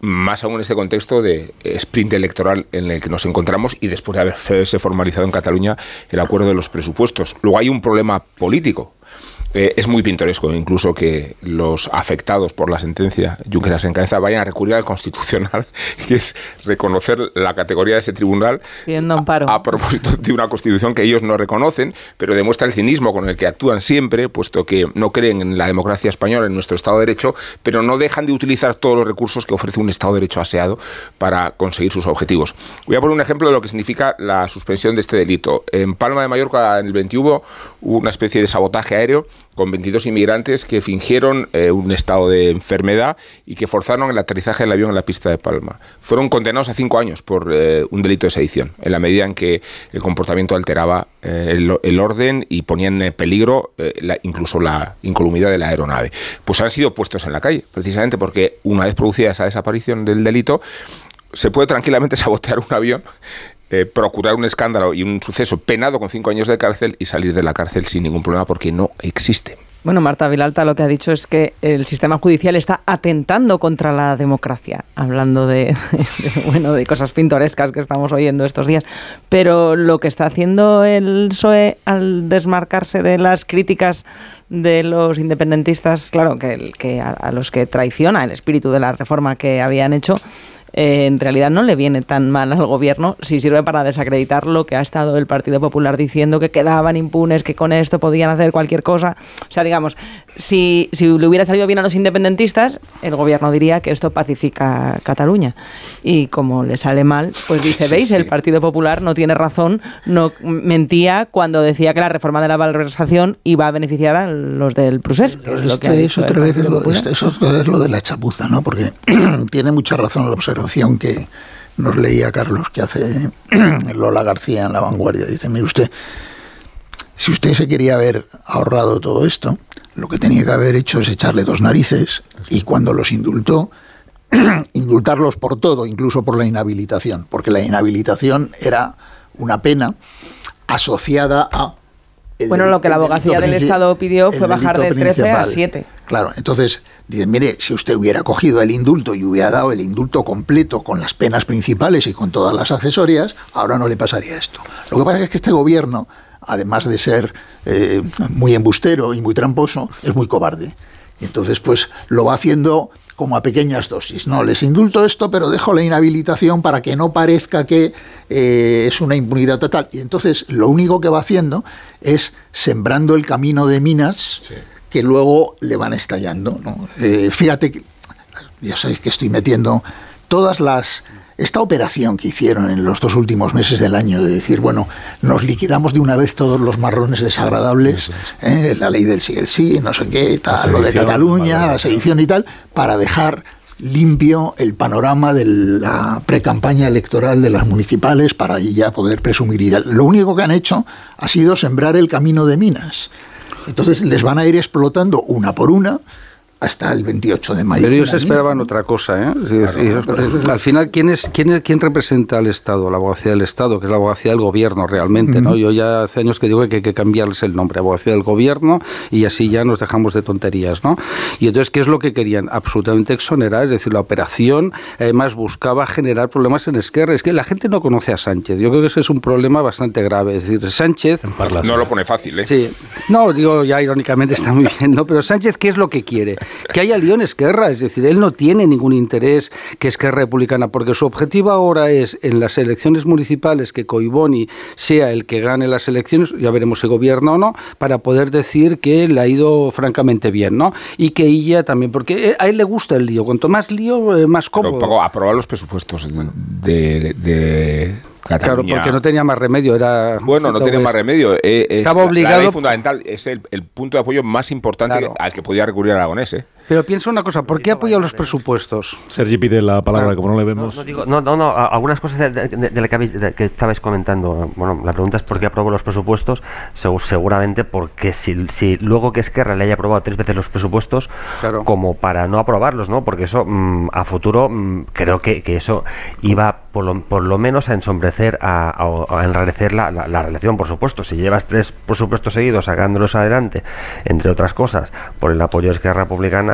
más aún en este contexto de sprint electoral en el que nos encontramos y después de haberse formalizado en Cataluña el acuerdo de los presupuestos. Luego hay un problema político eh, es muy pintoresco incluso que los afectados por la sentencia Junqueras en cabeza vayan a recurrir al Constitucional, [laughs] que es reconocer la categoría de ese tribunal a, propósito de una Constitución que ellos no reconocen, pero demuestra el cinismo con el que actúan siempre, puesto que no creen en la democracia española, en nuestro Estado de Derecho, pero no dejan de utilizar todos los recursos que ofrece un Estado de Derecho aseado para conseguir sus objetivos. Voy a poner un ejemplo de lo que significa la suspensión de este delito. En Palma de Mallorca, en el 21, hubo una especie de sabotaje aéreo con 22 inmigrantes que fingieron eh, un estado de enfermedad y que forzaron el aterrizaje del avión en la pista de Palma. Fueron condenados a cinco años por eh, un delito de sedición, en la medida en que el comportamiento alteraba eh, el, orden y ponía en peligro incluso la incolumidad de la aeronave. Pues han sido puestos en la calle, precisamente porque una vez producida esa desaparición del delito, se puede tranquilamente [laughs] sabotear un avión eh, procurar un escándalo y un suceso penado con cinco años de cárcel y salir de la cárcel sin ningún problema porque no existe. Bueno, Marta Vilalta lo que ha dicho es que el sistema judicial está atentando contra la democracia, hablando de, [laughs] bueno, de cosas pintorescas que estamos oyendo estos días. Pero lo que está haciendo el PSOE al desmarcarse de las críticas de los independentistas, claro, que, que a los que traiciona el espíritu de la reforma que habían hecho, eh, en realidad no le viene tan mal al gobierno si sirve para desacreditar lo que ha estado el Partido Popular diciendo que quedaban impunes, que con esto podían hacer cualquier cosa. O sea, digamos, si, si le hubiera salido bien a los independentistas, el gobierno diría que esto pacifica Cataluña. Y como le sale mal, pues dice, ¿veis? El Partido Popular no tiene razón, no mentía cuando decía que la reforma de la valorización iba a beneficiar a los del Prusés. es, otra vez lo, es otra vez lo de la chapuza, ¿no? Porque [clears throat] tiene mucha razón el observador que nos leía Carlos que hace [clears throat] Lola García en La Vanguardia. Dice, mire usted, si usted se quería haber ahorrado todo esto, lo que tenía que haber hecho es echarle dos narices y cuando los indultó, [clears throat] indultarlos por todo, incluso por la inhabilitación, porque la inhabilitación era una pena asociada a bueno, lo que la abogacía del Estado pidió fue bajar de 13 a 7. Claro, entonces dicen, mire, si usted hubiera cogido el indulto y hubiera dado el indulto completo con las penas principales y con todas las accesorias, ahora no le pasaría esto. Lo que pasa es que este gobierno, además de ser eh, muy embustero y muy tramposo, es muy cobarde. Y entonces, pues lo va haciendo como a pequeñas dosis. No, les indulto esto, pero dejo la inhabilitación para que no parezca que eh, es una impunidad total. Y entonces lo único que va haciendo es sembrando el camino de minas que luego le van estallando. Eh, fíjate que, ya sé que estoy metiendo todas las esta operación que hicieron en los dos últimos meses del año de decir, bueno, nos liquidamos de una vez todos los marrones desagradables, ¿eh? la ley del sí, el sí, no sé qué, tal, lo de Cataluña, la sedición y tal, para dejar limpio el panorama de la precampaña electoral de las municipales para ya poder presumir. Y lo único que han hecho ha sido sembrar el camino de minas. Entonces les van a ir explotando una por una hasta el 28 de mayo. Pero ellos esperaban otra cosa. ¿eh? al final, ¿quién, es, quién, ¿quién representa al Estado? La abogacía del Estado, que es la abogacía del gobierno realmente. ¿no? Yo ya hace años que digo que hay que cambiarles el nombre, abogacía del gobierno, y así ya nos dejamos de tonterías. ¿no? Y entonces, ¿qué es lo que querían? Absolutamente exonerar, es decir, la operación además buscaba generar problemas en Esquerra. Es que la gente no conoce a Sánchez. Yo creo que ese es un problema bastante grave. Es decir, Sánchez... No lo pone fácil, ¿eh? Sí. No, digo, ya irónicamente está muy bien, ¿no? Pero Sánchez, ¿qué es lo que quiere? Que haya lío en Esquerra. Es decir, él no tiene ningún interés que Esquerra Republicana, porque su objetivo ahora es, en las elecciones municipales, que Coiboni sea el que gane las elecciones, ya veremos si gobierna o no, para poder decir que le ha ido francamente bien, ¿no? Y que ella también, porque a él le gusta el lío. Cuanto más lío, eh, más cómodo. Pero, aprobar los presupuestos de, de Claro, porque no tenía más remedio. Era, bueno, no tenía más remedio. Eh, Estaba obligado. fundamental es el, punto de apoyo más importante al que podía recurrir Aragonés. ¿eh? Pero piensa una cosa, ¿por qué apoya los presupuestos? Sergi pide la palabra, como no le vemos. No, no, no, algunas cosas de, de, que, que, estabais comentando. Bueno, la pregunta es por qué aprobó los presupuestos. seguramente porque si, si, luego que Esquerra le haya aprobado tres veces los presupuestos, como para no aprobarlos, ¿no? Porque eso mm, a futuro mm, creo que, que, eso iba por lo, por lo menos a ensombrecer, a, a, enrarecer la, la, relación, por supuesto. Si llevas tres presupuestos seguidos sacándolos adelante, entre otras cosas, por el apoyo de Esquerra Republicana,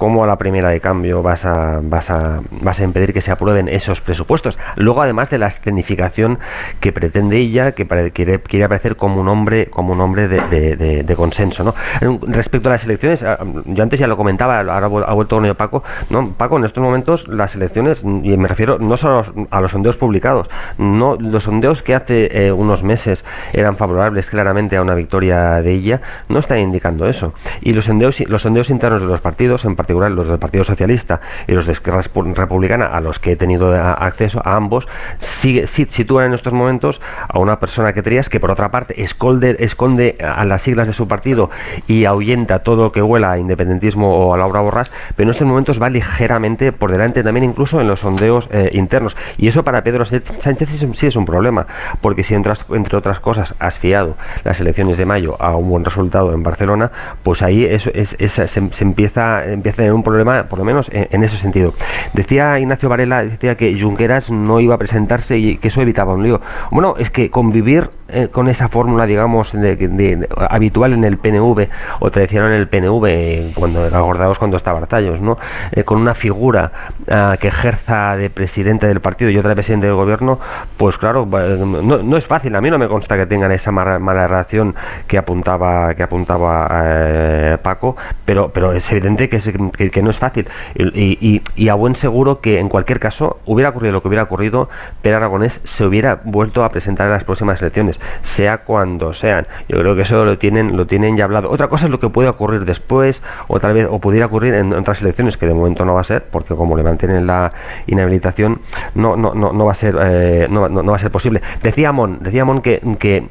cómo a la primera de cambio vas a, vas a, vas a impedir que se aprueben esos presupuestos. Luego, además de la escenificación que pretende ella, que quiere, quiere aparecer como un hombre, como un hombre de, de, consenso. ¿no? Respecto a las elecciones, ah, yo antes ya lo comentaba, ahora ha vuelto con ello Paco, no, Paco, en estos momentos las elecciones, y me refiero no solo a los sondeos publicados, no los sondeos que hace eh, unos meses eran favorables claramente a una victoria de ella, no están indicando eso. Y los sondeos, los sondeos internos de los partidos, en particular los del Partido Socialista y los de Esquerra Republicana, a los que he tenido acceso, a ambos, sigue, sitúan en estos momentos a una persona que tenías que, por otra parte, esconde, esconde a las siglas de su partido y ahuyenta todo lo que huela a independentismo o a Laura Borras, pero en estos momentos va ligeramente por delante también incluso en los sondeos eh, internos. Y eso para Pedro Sánchez sí, es un problema, porque si entras, entre otras cosas has fiado las elecciones de mayo a un buen resultado en Barcelona, pues ahí eso es, se, empieza, empieza tener un problema, por lo menos en, ese sentido. Decía Ignacio Varela, decía que Junqueras no iba a presentarse y que eso evitaba un lío. Bueno, es que convivir eh, con esa fórmula, digamos, de, habitual en el PNV o tradicional en el PNV, cuando acordados cuando estaba Artallos, ¿no? Eh, con una figura ah, que ejerza de presidente del partido y otra de presidente del gobierno, pues claro, no, es fácil. A mí no me consta que tengan esa mala, relación que apuntaba que apuntaba eh, Paco, pero pero es evidente que, es, que, no es fácil. Y, y, a buen seguro que en cualquier caso hubiera ocurrido lo que hubiera ocurrido, Pedro Aragonés se hubiera vuelto a presentar en las próximas elecciones, sea cuando sean. Yo creo que eso lo tienen, lo tienen ya hablado. Otra cosa es lo que puede ocurrir después, o tal vez, o pudiera ocurrir en otras elecciones, que de momento no va a ser, porque como le mantienen la inhabilitación, no, no, no, no va a ser, eh, no, no, va a ser posible. Decía Mon, decía Mon que, que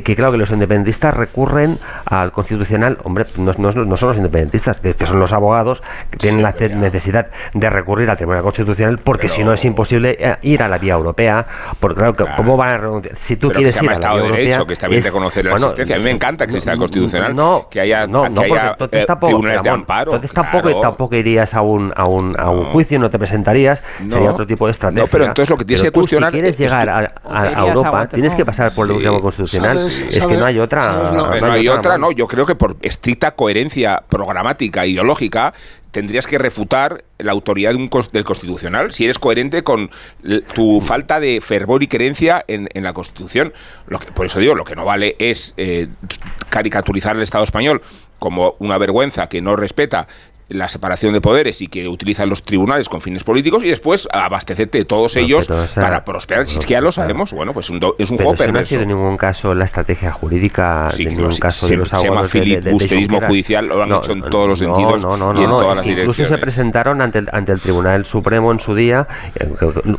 que, claro que los independentistas recurren al constitucional, hombre, no, no, no son los independentistas, que, son los abogados que tienen la necesidad de recurrir al Tribunal Constitucional porque si no es imposible eh, ir a la vía europea, porque claro, ¿cómo van a renunciar? Si tú quieres ir a la vía europea, que está bien reconocer la existencia. A mí me encanta que exista el Constitucional, no, que haya, no, no, que haya entonces eh, tampoco, tribunales de amparo. Entonces tampoco, tampoco irías a un, a un, a un juicio, no te presentarías, sería otro tipo de estrategia. No, pero entonces lo que tienes que cuestionar... Si quieres llegar a Europa, tienes que pasar por el Tribunal Constitucional es que no hay otra. No, hay, otra, no. Yo creo que por estricta coherencia programática, ideológica, tendrías que refutar la autoridad del Constitucional si eres coherente con tu falta de fervor y creencia en, la Constitución. Lo que, por eso digo, lo que no vale es eh, caricaturizar el Estado español como una vergüenza que no respeta la separación de poderes y que utilizan los tribunales con fines políticos y después abastecerte de todos ellos para prosperar. Si es que ya lo sabemos, bueno, pues es un juego perverso. no ha sido en ningún caso la estrategia jurídica, en ningún caso de los se llama filibusterismo judicial, lo han hecho en todos los sentidos y en todas las Incluso se presentaron ante el, ante el Tribunal Supremo en su día, eh,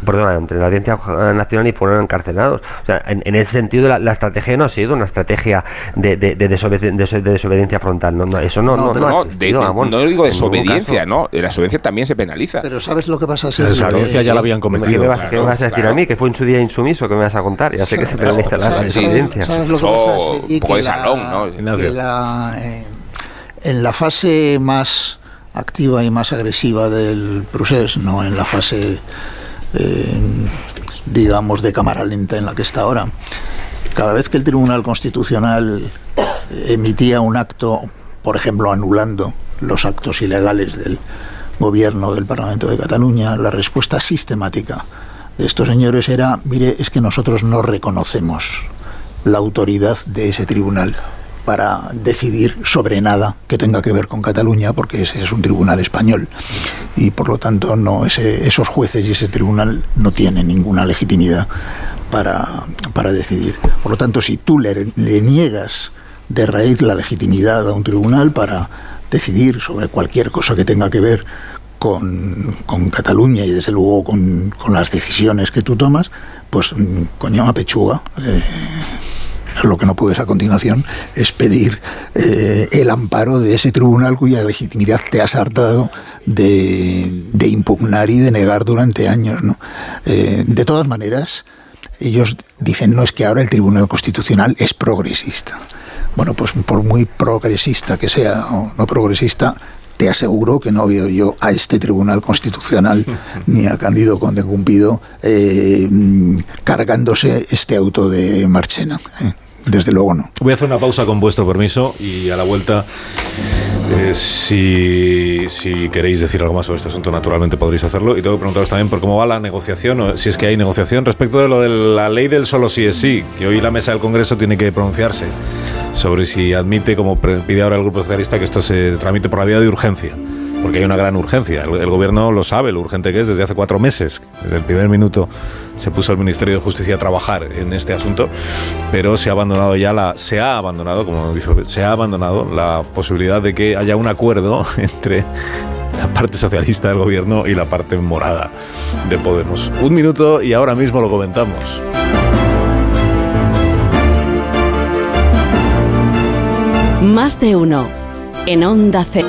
perdón, ante la Audiencia Nacional y fueron encarcelados. O sea, en, ese sentido la, estrategia no ha sido una estrategia de, de, de, desobediencia frontal. No, eso no, no, no, no, no, digo de desobediencia, ¿no? La desobediencia también se penaliza. Pero ¿sabes lo que pasa? la desobediencia ya la habían cometido. ¿Qué me vas, ¿qué me vas a decir a mí? Que fue en su día insumiso, que me vas a contar? Ya sé que se penaliza la desobediencia. ¿Sabes lo que pasa? Un poco de salón, ¿no? En la, en la fase más activa y más agresiva del proceso, no en la fase, eh, digamos, de cámara lenta en la que está ahora. Cada vez que el Tribunal Constitucional emitía un acto, por ejemplo, anulando los actos ilegales del gobierno del Parlamento de Cataluña, la respuesta sistemática de estos señores era, mire, es que nosotros no reconocemos la autoridad de ese tribunal para decidir sobre nada que tenga que ver con Cataluña, porque ese es un tribunal español. Y por lo tanto, no, ese, esos jueces y ese tribunal no tienen ninguna legitimidad para, para decidir. Por lo tanto, si tú le, le niegas de raíz la legitimidad a un tribunal para decidir sobre cualquier cosa que tenga que ver con, con Cataluña y desde luego con, con, las decisiones que tú tomas, pues mm, coño a. Eh, lo que no puedes a continuación es pedir eh, el amparo de ese tribunal cuya legitimidad te has hartado de, de impugnar y de negar durante años. Eh, de todas maneras, ellos dicen, no es que ahora el Tribunal Constitucional es progresista. Bueno, pues por muy progresista que sea o no progresista, te aseguro que no veo yo a este Tribunal Constitucional [laughs] ni a Cándido Conde Cumpido eh, cargándose este auto de Marchena. ¿eh? Desde luego no. Voy a hacer una pausa con vuestro permiso y a la vuelta, eh, si, si, queréis decir algo más sobre este asunto, naturalmente podréis hacerlo. Y tengo que preguntaros también por cómo va la negociación, o si es que hay negociación, respecto de lo de la ley del solo sí es sí, que hoy la mesa del Congreso tiene que pronunciarse sobre si admite, como pide ahora el Grupo Socialista, que esto se tramite por la vía de urgencia porque hay una gran urgencia. El, gobierno lo sabe, lo urgente que es desde hace cuatro meses. Desde el primer minuto se puso el Ministerio de Justicia a trabajar en este asunto, pero se ha abandonado ya la, se ha abandonado, como dijo, se ha abandonado la posibilidad de que haya un acuerdo [laughs] entre la parte socialista del gobierno y la parte morada de Podemos. Un minuto y ahora mismo lo comentamos. Más de uno en Onda C.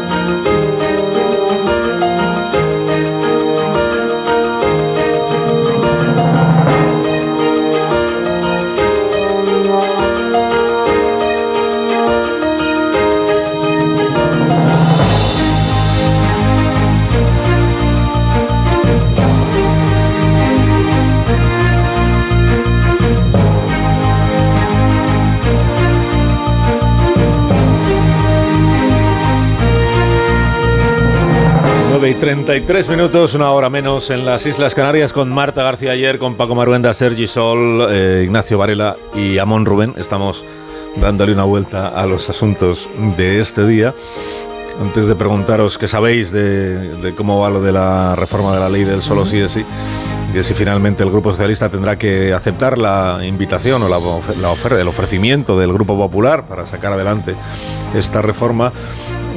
33 minutos, una hora menos en las Islas Canarias con Marta García ayer, con Paco Maruenda, Sergi Sol, eh, Ignacio Varela y Amón Rubén. Estamos dándole una vuelta a los asuntos de este día. Antes de preguntaros qué sabéis de, cómo va lo de la reforma de la ley del solo sí es sí, de si finalmente el Grupo Socialista tendrá que aceptar la invitación o la oferta, el ofrecimiento del Grupo Popular para sacar adelante esta reforma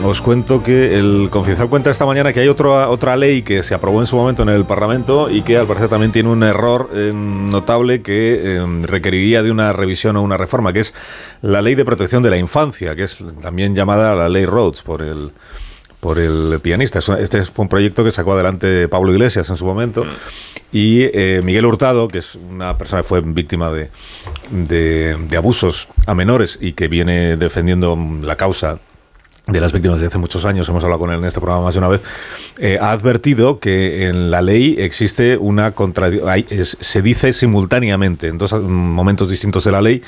os cuento que el Confidencial cuenta esta mañana que hay otra otra ley que se aprobó en su momento en el Parlamento y que al parecer también tiene un error eh, notable que eh, requeriría de una revisión o una reforma, que es la Ley de Protección de la Infancia, que es también llamada la Ley Rhodes por el por el pianista. Este fue un proyecto que sacó adelante Pablo Iglesias en su momento. Mm. Y eh, Miguel Hurtado, que es una persona que fue víctima de, de abusos a menores y que viene defendiendo la causa de las víctimas de hace muchos años, hemos hablado con él en este programa más de una vez, eh, ha advertido que en la ley existe una contradicción, se dice simultáneamente en dos momentos distintos de la ley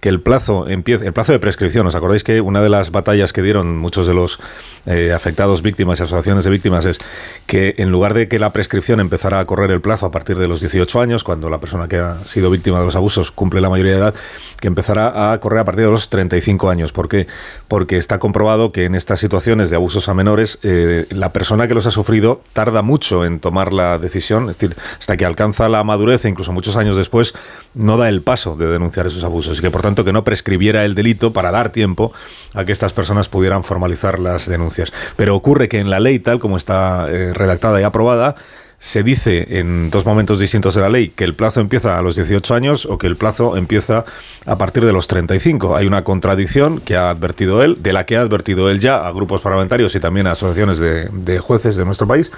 que el plazo empiece, el plazo de prescripción. ¿Os acordáis que una de las batallas que dieron muchos de los eh, afectados, víctimas y asociaciones de víctimas es que en lugar de que la prescripción empezara a correr el plazo a partir de los 18 años, cuando la persona que ha sido víctima de los abusos cumple la mayoría de edad, que empezará a correr a partir de los 35 años. ¿Por qué? Porque está comprobado que en estas situaciones de abusos a menores, eh, la persona que los ha sufrido tarda mucho en tomar la decisión, es decir, hasta que alcanza la madurez e incluso muchos años después, no da el paso de denunciar esos abusos. Y que por tanto que no prescribiera el delito para dar tiempo a que estas personas pudieran formalizar las denuncias. Pero ocurre que en la ley, tal como está eh, redactada y aprobada, se dice en dos momentos distintos de la ley que el plazo empieza a los 18 años o que el plazo empieza a partir de los 35. Hay una contradicción que ha advertido él, de la que ha advertido él ya a grupos parlamentarios y también a asociaciones de, de jueces de nuestro país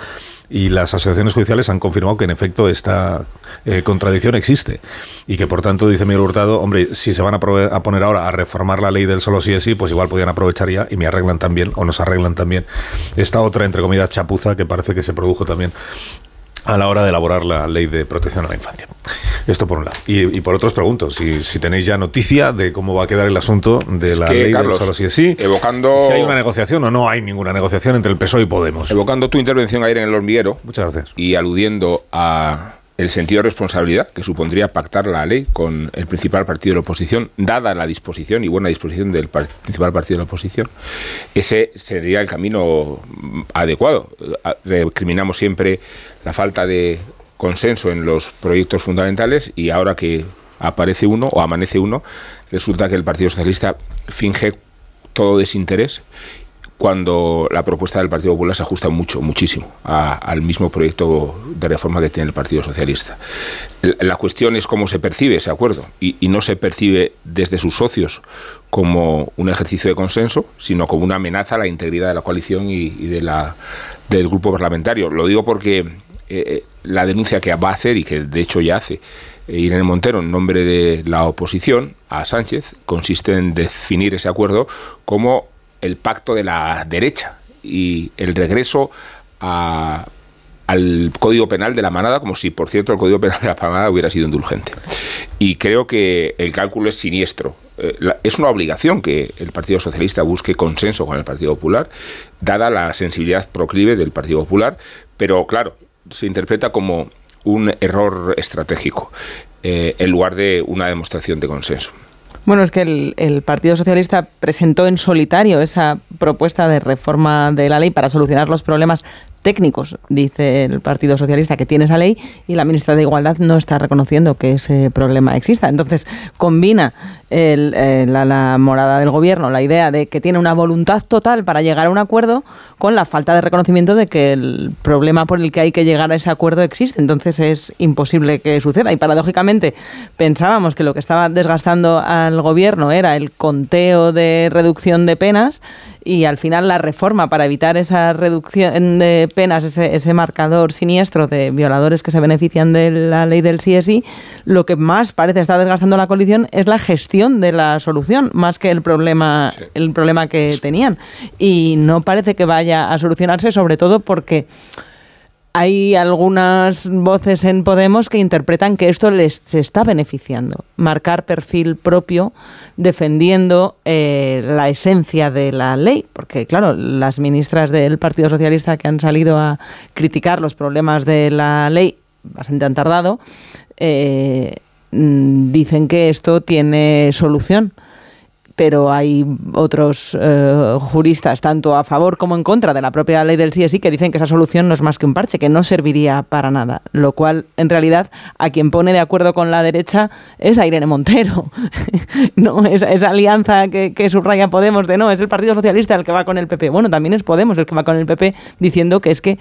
y las asociaciones judiciales han confirmado que en efecto esta eh, contradicción existe y que por tanto dice Miguel Hurtado, hombre, si se van a, poner ahora a reformar la ley del solo sí es sí, pues igual podían aprovechar ya y me arreglan también o nos arreglan también esta otra entre comillas chapuza que parece que se produjo también a la hora de elaborar la ley de protección a la infancia. Esto por un lado. Y, por otro os pregunto, si, si, tenéis ya noticia de cómo va a quedar el asunto de la ley del solo sí es sí, evocando, si hay una negociación o no hay ninguna negociación entre el PSOE y Podemos. Evocando tu intervención ayer en el hormiguero. Muchas gracias. Y aludiendo a el sentido de responsabilidad que supondría pactar la ley con el principal partido de la oposición, dada la disposición y buena disposición del principal partido de la oposición, ese sería el camino adecuado. Recriminamos siempre la falta de consenso en los proyectos fundamentales y ahora que aparece uno o amanece uno, resulta que el Partido Socialista finge todo desinterés cuando la propuesta del Partido Popular se ajusta mucho, muchísimo al mismo proyecto de reforma que tiene el Partido Socialista. La cuestión es cómo se percibe ese acuerdo y, no se percibe desde sus socios como un ejercicio de consenso, sino como una amenaza a la integridad de la coalición y, de la, del grupo parlamentario. Lo digo porque eh, eh, la denuncia que va a hacer y que de hecho ya hace eh, Irene Montero en nombre de la oposición a Sánchez consiste en definir ese acuerdo como el pacto de la derecha y el regreso al Código Penal de la Manada, como si, por cierto, el Código Penal de la Manada hubiera sido indulgente. Y creo que el cálculo es siniestro. Eh, es una obligación que el Partido Socialista busque consenso con el Partido Popular, dada la sensibilidad proclive del Partido Popular, pero claro, se interpreta como un error estratégico eh, en lugar de una demostración de consenso. Bueno, es que el, Partido Socialista presentó en solitario esa propuesta de reforma de la ley para solucionar los problemas técnicos, dice el Partido Socialista, que tiene esa ley y la ministra de Igualdad no está reconociendo que ese problema exista. Entonces, combina eh, la, morada del gobierno la idea de que tiene una voluntad total para llegar a un acuerdo con la falta de reconocimiento de que el problema por el que hay que llegar a ese acuerdo existe. Entonces, es imposible que suceda. Y paradójicamente, pensábamos que lo que estaba desgastando al gobierno era el conteo de reducción de penas y al final la reforma para evitar esa reducción de penas, ese, ese marcador siniestro de violadores que se benefician de la ley del CSI, lo que más parece estar desgastando la coalición es la gestión de la solución, más que el problema, el problema que tenían. Y no parece que vaya a solucionarse, sobre todo porque hay algunas voces en Podemos que interpretan que esto les está beneficiando. Marcar perfil propio defendiendo eh, la esencia de la ley. Porque, claro, las ministras del Partido Socialista que han salido a criticar los problemas de la ley, bastante han tardado, eh, mm, dicen que esto tiene solución pero hay otros eh, juristas, tanto a favor como en contra de la propia ley del CSI, que dicen que esa solución no es más que un parche, que no serviría para nada. Lo cual, en realidad, a quien pone de acuerdo con la derecha es a Irene Montero. [laughs] no, esa, esa alianza que, subraya Podemos de no, es el Partido Socialista el que va con el PP. Bueno, también es Podemos el que va con el PP diciendo que es que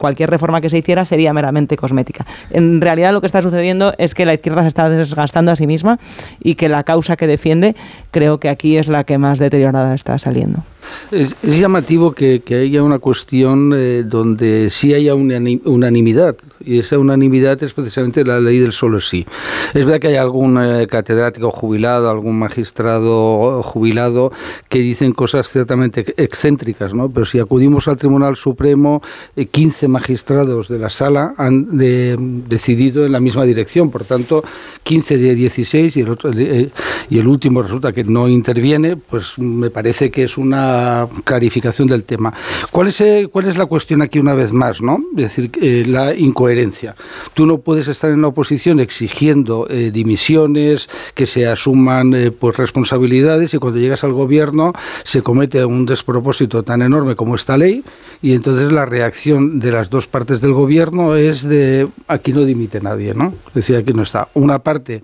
cualquier reforma que se hiciera sería meramente cosmética. En realidad, lo que está sucediendo es que la izquierda se está desgastando a sí misma y que la causa que defiende creo que aquí es la que más deteriorada está saliendo. Es, llamativo que, haya una cuestión eh, donde sí haya una unanimidad, y esa unanimidad es precisamente la ley del solo sí. Es verdad que hay algún eh, catedrático jubilado, algún magistrado jubilado que dicen cosas ciertamente excéntricas, ¿no? pero si acudimos al Tribunal Supremo, 15 eh, magistrados de la sala han decidido en la misma dirección, por tanto, 15 de 16 y el, otro, y el último resulta que no interviene, pues me parece que es una clarificación del tema. ¿Cuál es, eh, ¿Cuál es la cuestión aquí una vez más? ¿no? Es decir, eh, la incoherencia. Tú no puedes estar en la oposición exigiendo eh, dimisiones, que se asuman pues responsabilidades y cuando llegas al gobierno se comete un despropósito tan enorme como esta ley y entonces la reacción de las dos partes del gobierno es de aquí no dimite nadie, ¿no? Es decir, aquí no está. Una parte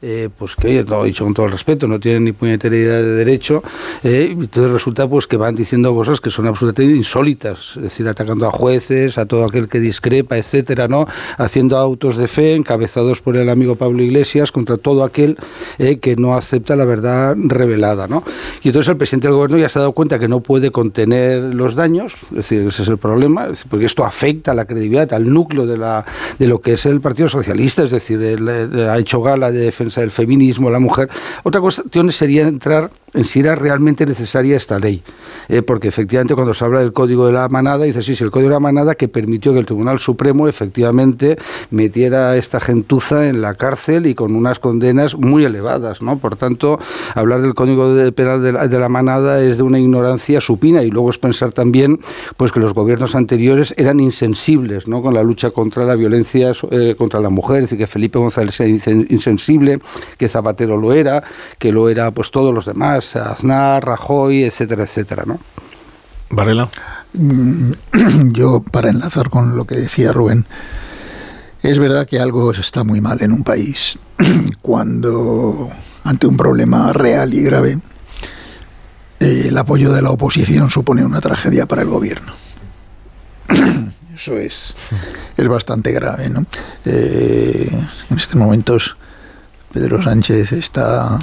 eh, pues que lo he dicho con todo el respeto, no tienen ni puñetera idea de derecho, eh, entonces resulta pues que van diciendo cosas que son absolutamente insólitas, es decir, atacando a jueces, a todo aquel que discrepa, etcétera, ¿no? Haciendo autos de fe encabezados por el amigo Pablo Iglesias contra todo aquel eh, que no acepta la verdad revelada, ¿no? Y entonces el presidente del gobierno ya se ha dado cuenta que no puede contener los daños, es decir, ese es el problema, porque esto afecta a la credibilidad, al núcleo de, la, de lo que es el Partido Socialista, es decir, ha hecho gala de defensa el feminismo, la mujer. Otra cuestión sería entrar si era realmente necesaria esta ley, eh, porque efectivamente cuando se habla del Código de la Manada, dice, sí, sí, el Código de la Manada que permitió que el Tribunal Supremo efectivamente metiera a esta gentuza en la cárcel y con unas condenas muy elevadas, ¿no? Por tanto, hablar del Código de Penal de la, Manada es de una ignorancia supina y luego es pensar también pues que los gobiernos anteriores eran insensibles, ¿no? Con la lucha contra la violencia eh, contra la mujer, es decir, que Felipe González era insensible, que Zapatero lo era, que lo era pues todos los demás, Aznar, Rajoy, etcétera, etcétera, ¿no? Varela. Mm, [clears throat] yo, para enlazar con lo que decía Rubén, es verdad que algo está muy mal en un país [clears throat] cuando ante un problema real y grave eh, el apoyo de la oposición supone una tragedia para el gobierno. [clears throat] Eso es, es bastante grave. ¿no? Eh, en estos momentos Pedro Sánchez está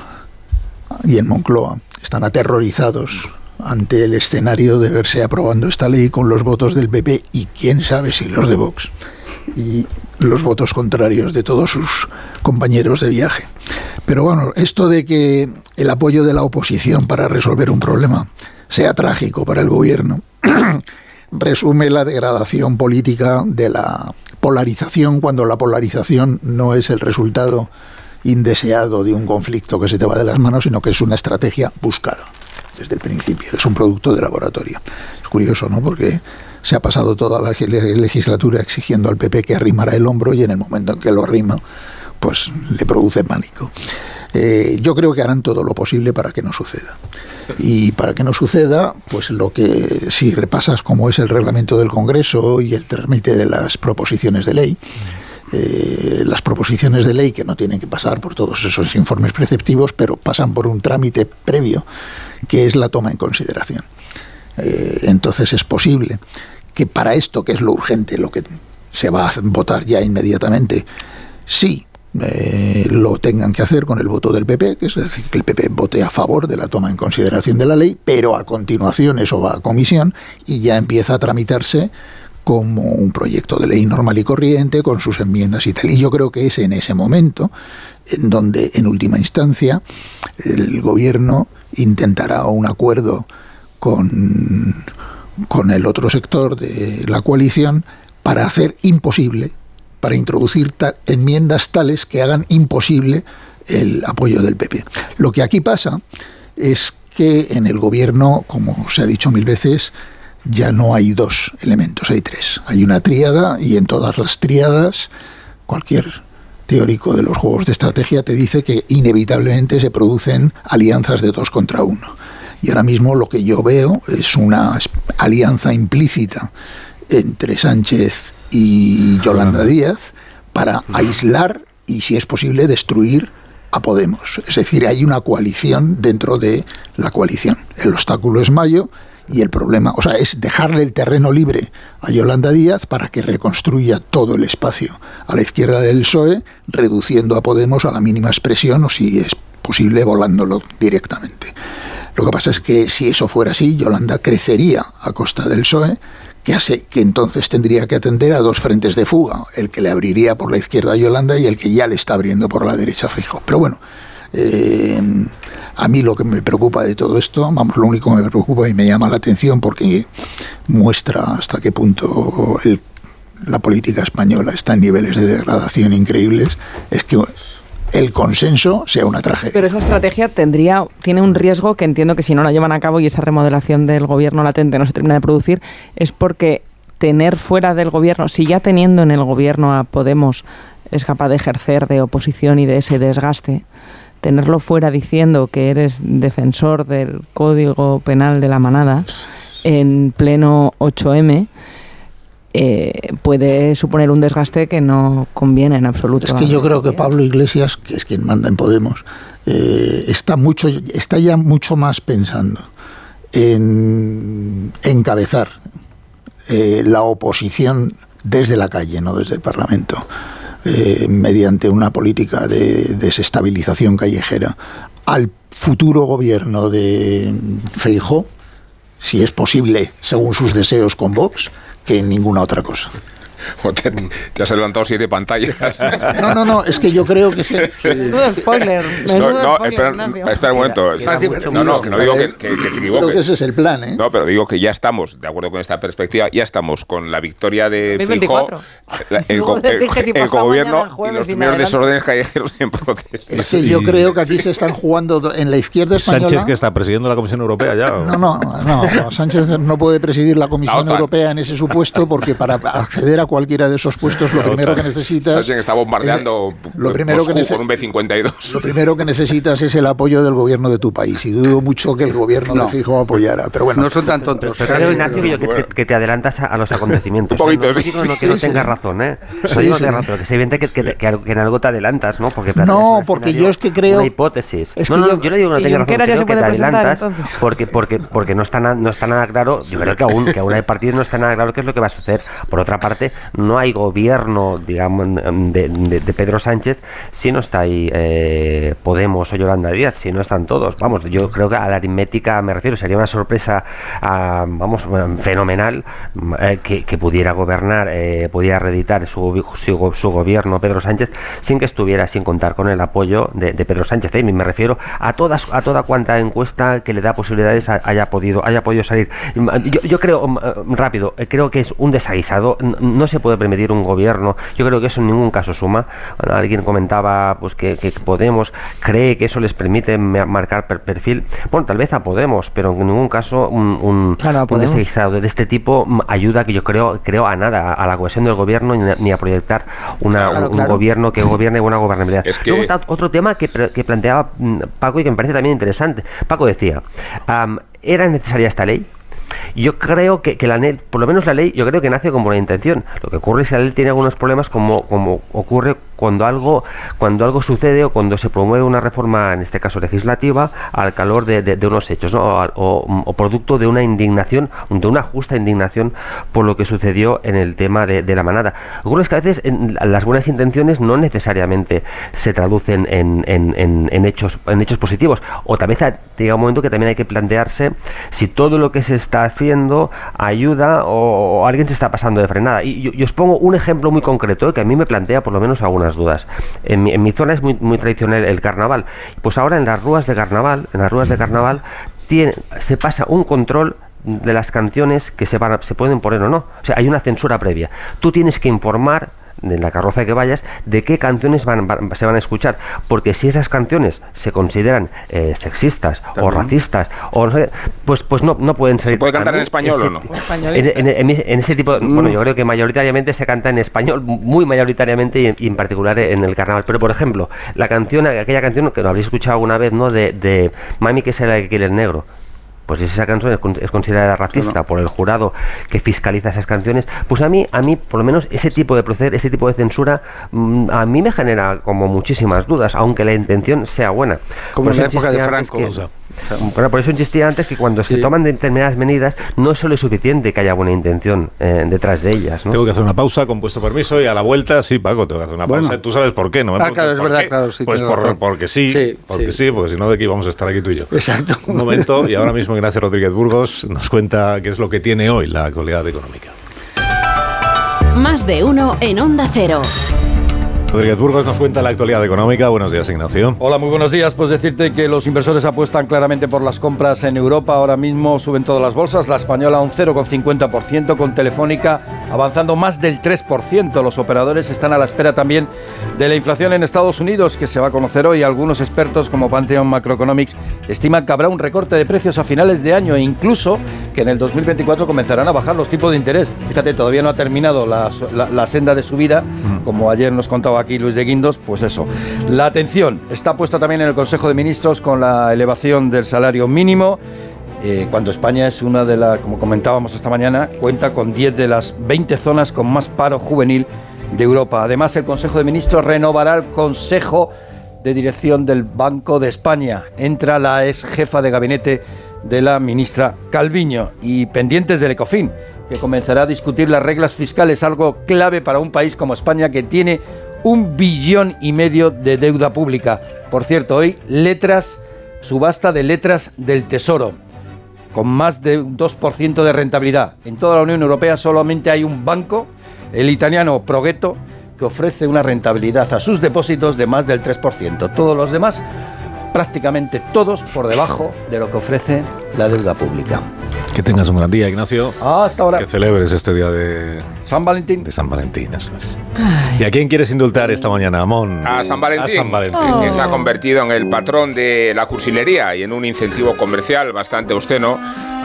y en Moncloa están aterrorizados ante el escenario de verse aprobando esta ley con los votos del PP y quién sabe si los de Vox y los votos contrarios de todos sus compañeros de viaje. Pero bueno, esto de que el apoyo de la oposición para resolver un problema sea trágico para el gobierno [clears throat] resume la degradación política de la polarización cuando la polarización no es el resultado indeseado de un conflicto que se te va de las manos, sino que es una estrategia buscada desde el principio, es un producto de laboratorio. Es curioso, ¿no? Porque se ha pasado toda la legislatura exigiendo al PP que arrimara el hombro y en el momento en que lo arrima, pues le produce pánico. Eh, yo creo que harán todo lo posible para que no suceda. Y para que no suceda, pues lo que si repasas cómo es el reglamento del Congreso y el trámite de las proposiciones de ley, eh, las proposiciones de ley que no tienen que pasar por todos esos informes preceptivos, pero pasan por un trámite previo, que es la toma en consideración. Eh, entonces es posible que para esto, que es lo urgente, lo que se va a votar ya inmediatamente, sí eh, lo tengan que hacer con el voto del PP, que es decir, que el PP vote a favor de la toma en consideración de la ley, pero a continuación eso va a comisión y ya empieza a tramitarse como un proyecto de ley normal y corriente, con sus enmiendas y tal. Y yo creo que es en ese momento en donde, en última instancia, el gobierno intentará un acuerdo con, con el otro sector de la coalición para hacer imposible, para introducir enmiendas tales que hagan imposible el apoyo del PP. Lo que aquí pasa es que en el gobierno, como se ha dicho mil veces, ya no hay dos elementos, hay tres. Hay una tríada y en todas las tríadas cualquier teórico de los juegos de estrategia te dice que inevitablemente se producen alianzas de dos contra uno. Y ahora mismo lo que yo veo es una alianza implícita entre Sánchez y Yolanda Díaz para aislar y, si es posible, destruir a Podemos. Es decir, hay una coalición dentro de la coalición. El obstáculo es Mayo y el problema, o sea, es dejarle el terreno libre a Yolanda Díaz para que reconstruya todo el espacio a la izquierda del PSOE, reduciendo a Podemos a la mínima expresión o si es posible volándolo directamente. Lo que pasa es que si eso fuera así, Yolanda crecería a costa del PSOE, que hace que entonces tendría que atender a dos frentes de fuga, el que le abriría por la izquierda a Yolanda y el que ya le está abriendo por la derecha a Fijo. Pero bueno, eh, a mí lo que me preocupa de todo esto, vamos, lo único que me preocupa y me llama la atención porque muestra hasta qué punto la política española está en niveles de degradación increíbles, es que el consenso sea una tragedia. Pero esa estrategia tendría, tiene un riesgo que entiendo que si no la llevan a cabo y esa remodelación del gobierno latente no se termina de producir, es porque tener fuera del gobierno, si ya teniendo en el gobierno a Podemos es capaz de ejercer de oposición y de ese desgaste, tenerlo fuera diciendo que eres defensor del Código Penal de la Manada en pleno 8M, eh, puede suponer un desgaste que no conviene en absoluto. Es que yo creo que Pablo Iglesias, que es quien manda en Podemos, eh, está, mucho, está ya mucho más pensando en encabezar eh, la oposición desde la calle, no desde el Parlamento, mediante una política de desestabilización callejera, al futuro gobierno de Feijó, si es posible, según sus deseos con Vox, que en ninguna otra cosa. [laughs] Te, has levantado siete pantallas. [laughs] No, no, no, es que yo creo que... Se, menudo [laughs] spoiler. no, no espera, espera, un momento. no, no, que no digo que, que, te equivoques. Creo que ese es el plan, ¿eh? No, pero digo que ya estamos, de acuerdo con esta perspectiva, ya estamos con la victoria de Fijo, el, el, gobierno y los primeros desórdenes callejeros en protesta. Es que yo creo que aquí se están jugando en la izquierda española... Sánchez que está presidiendo la Comisión Europea ya. No, no, no, Sánchez no puede presidir la Comisión Europea en ese supuesto porque para acceder a cualquiera de esos puestos, lo [laughs] primero que necesitas. está bombardeando lo primero que con un B-52. Lo primero que necesitas es el apoyo del gobierno de tu país. Y dudo mucho que el gobierno no. de Fijo apoyara. Pero bueno. No son tan tontos. Pero Ignacio, que, te, adelantas a, los acontecimientos. un poquito, no, no, que no tengas razón, ¿eh? Sí, no tengas razón, que se evidente que, que, en algo te adelantas, ¿no? Porque no, porque yo es que creo. Una hipótesis. no, no, yo, no digo que no tengas razón, creo que te adelantas porque, porque, porque no, está no está nada claro. Yo creo que aún, que aún hay partidos no está nada claro qué es lo que va a suceder. Por otra parte, no hay gobierno, digamos, de, de, Pedro Sánchez si no está ahí eh, Podemos o Yolanda Díaz, si no están todos. Vamos, yo creo que a la aritmética me refiero, sería una sorpresa, vamos, fenomenal eh, que, pudiera gobernar, eh, pudiera reeditar su, su, gobierno Pedro Sánchez sin que estuviera, sin contar con el apoyo de, Pedro Sánchez. Y me refiero a todas, a toda cuanta encuesta que le da posibilidades haya podido, haya podido salir. Yo, yo creo, rápido, creo que es un desaguisado, no se puede permitir un gobierno. Yo creo que eso en ningún caso suma. Alguien comentaba pues que, Podemos cree que eso les permite marcar perfil. Bueno, tal vez a Podemos, pero en ningún caso un, un, de este tipo ayuda que yo creo creo a nada, a la cohesión del gobierno ni a proyectar una, un, gobierno que gobierne buena gobernabilidad. Luego está otro tema que, que, planteaba mm, Paco y que me parece también interesante. Paco decía, ¿era necesaria esta ley? Yo creo que, la ley, por lo menos la ley, yo creo que nace con buena intención. Lo que ocurre es que la ley tiene algunos problemas como, como ocurre cuando algo, cuando algo sucede o cuando se promueve una reforma, en este caso legislativa, al calor de, unos hechos, o, producto de una indignación, de una justa indignación por lo que sucedió en el tema de, la manada. Es que a veces las buenas intenciones no necesariamente se traducen en, hechos, en hechos positivos. O tal vez llega un momento que también hay que plantearse si todo lo que se está haciendo ayuda o, alguien se está pasando de frenada. Y yo, os pongo un ejemplo muy concreto que a mí me plantea por lo menos alguna dudas. En mi, zona es muy, muy tradicional el carnaval. Pues ahora en las ruas de carnaval, en las ruas de carnaval, tiene, se pasa un control de las canciones que se, van se pueden poner o no. O sea, hay una censura previa. Tú tienes que informar de la carroza que vayas, de qué canciones van, se van a escuchar. Porque si esas canciones se consideran eh, sexistas o racistas, o pues, pues no, no pueden ser. ¿Se puede cantar en español o no? En, ese tipo, mm. bueno, yo creo que mayoritariamente se canta en español, muy mayoritariamente y en, particular en el carnaval. Pero por ejemplo, la canción, aquella canción que lo habréis escuchado alguna vez, ¿no? De, de Mami que es el negro pues si esa canción es, considerada racista por el jurado que fiscaliza esas canciones, pues a mí, a mí por lo menos ese tipo de proceder, ese tipo de censura, mm, a mí me genera como muchísimas dudas, aunque la intención sea buena. Como en la época de Franco. Bueno, por eso insistía antes que cuando se toman determinadas medidas no es solo suficiente que haya buena intención eh, detrás de ellas. Tengo que hacer una pausa con puesto permiso y a la vuelta, sí, Paco, tengo que hacer una pausa. Tú sabes por qué, ¿no? Ah, claro, es verdad, claro. pues porque sí, porque sí. porque si no, de aquí vamos a estar aquí tú y yo. Exacto. Un momento, y ahora mismo Ignacio Rodríguez Burgos nos cuenta qué es lo que tiene hoy la actualidad económica. Más de uno en Onda Cero. Rodríguez Burgos nos cuenta la actualidad económica. Buenos días, Ignacio. Hola, muy buenos días. Pues decirte que los inversores apuestan claramente por las compras en Europa. Ahora mismo suben todas las bolsas. La española un 0,50%, con Telefónica avanzando más del 3%. Los operadores están a la espera también de la inflación en Estados Unidos, que se va a conocer hoy. Algunos expertos, como Pantheon Macroeconomics, estiman que habrá un recorte de precios a finales de año e incluso que en el 2024 comenzarán a bajar los tipos de interés. Fíjate, todavía no ha terminado la, senda de subida, como ayer nos contaba aquí Luis de Guindos, pues eso. La atención está puesta también en el Consejo de Ministros con la elevación del salario mínimo eh, cuando España es una de las, como comentábamos esta mañana, cuenta con 10 de las 20 zonas con más paro juvenil de Europa. Además, el Consejo de Ministros renovará el Consejo de Dirección del Banco de España. Entra la ex jefa de gabinete de la ministra Calviño y pendientes del ECOFIN, que comenzará a discutir las reglas fiscales, algo clave para un país como España que tiene un billón y medio de deuda pública. Por cierto, hoy letras, subasta de letras del Tesoro, con más de un 2% de rentabilidad. En toda la Unión Europea solamente hay un banco, el italiano Proghetto, que ofrece una rentabilidad a sus depósitos de más del 3%. Todos los demás prácticamente todos por debajo de lo que ofrece la deuda pública. Que tengas un gran día, Ignacio. hasta ahora. Que celebres este día de San Valentín. De San Valentín, eso es. ¿Y a quién quieres indultar esta mañana, Amón? A San Valentín. A San Valentín. Que se ha convertido en el patrón de la cursilería y en un incentivo comercial bastante obsceno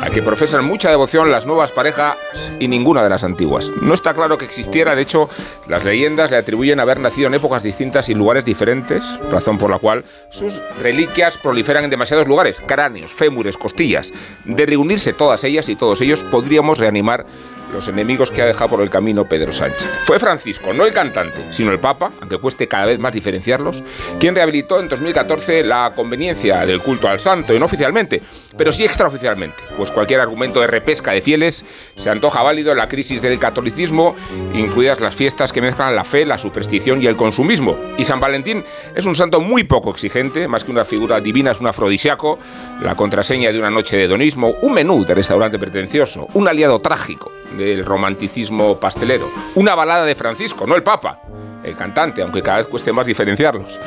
a que profesan mucha devoción las nuevas parejas y ninguna de las antiguas. No está claro que existiera, de hecho, las leyendas le atribuyen haber nacido en épocas distintas y lugares diferentes, razón por la cual sus reliquias proliferan en demasiados lugares, cráneos, fémures, costillas. De reunirse todas ellas y todos ellos, podríamos reanimar los enemigos que ha dejado por el camino Pedro Sánchez. Fue Francisco, no el cantante, sino el Papa, aunque cueste cada vez más diferenciarlos, quien rehabilitó en 2014 la conveniencia del culto al santo, y no oficialmente, pero sí extraoficialmente, pues cualquier argumento de repesca de fieles se antoja válido en la crisis del catolicismo, incluidas las fiestas que mezclan la fe, la superstición y el consumismo. Y San Valentín es un santo muy poco exigente, más que una figura divina, es un afrodisiaco, la contraseña de una noche de hedonismo, un menú de restaurante pretencioso, un aliado trágico del romanticismo pastelero, una balada de Francisco, no el Papa, el cantante, aunque cada vez cueste más diferenciarlos,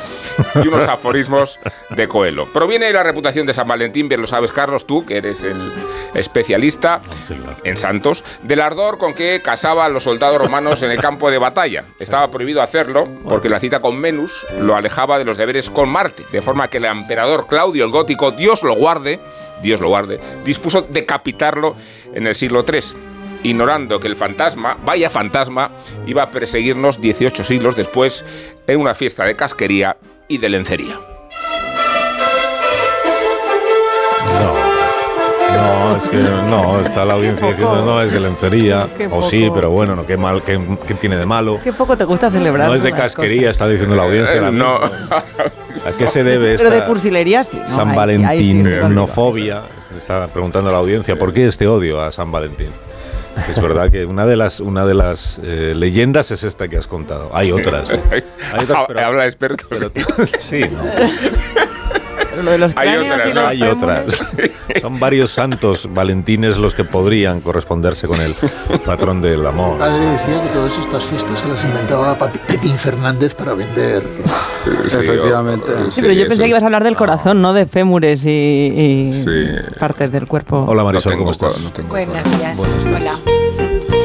y unos [laughs] aforismos de Coelho. Proviene de la reputación de San Valentín, bien lo sabes Carlos, tú que eres el especialista en santos, del ardor con que casaba a los soldados romanos en el campo de batalla. Estaba prohibido hacerlo porque la cita con Venus lo alejaba de los deberes con Marte, de forma que el emperador Claudio el Gótico, Dios lo guarde, Dios lo guarde, dispuso decapitarlo en el siglo III ignorando que el fantasma, vaya fantasma, iba a perseguirnos 18 siglos después en una fiesta de casquería y de lencería. No, es que no, está la [laughs] audiencia diciendo no, es de lencería. O sí, pero bueno, no, qué mal, qué, tiene de malo. Qué poco te gusta celebrar. No es de casquería, está diciendo la audiencia. Eh, no. ¿A qué se debe esta Pero de cursilería sí. San Valentín, nofobia. Está preguntando a la audiencia, ¿por qué este odio a San Valentín? Es verdad que una de las, una de las eh, leyendas es esta que has contado. Hay otras. ¿eh? [laughs] Hay otras pero, Habla experto. [laughs] sí, ¿no? [laughs] Lo de los hay otras, y los hay otras. [laughs] Son varios santos valentines los que podrían corresponderse con el patrón del amor. Mi padre decía que todas estas fiestas se las inventaba Pepín Fernández para vender. Sí, Efectivamente. Sí, pero yo pensé que ibas a hablar del corazón, no de fémures y, y partes del cuerpo. Hola Marisol, no ¿cómo estás? No Buenos días. Hola.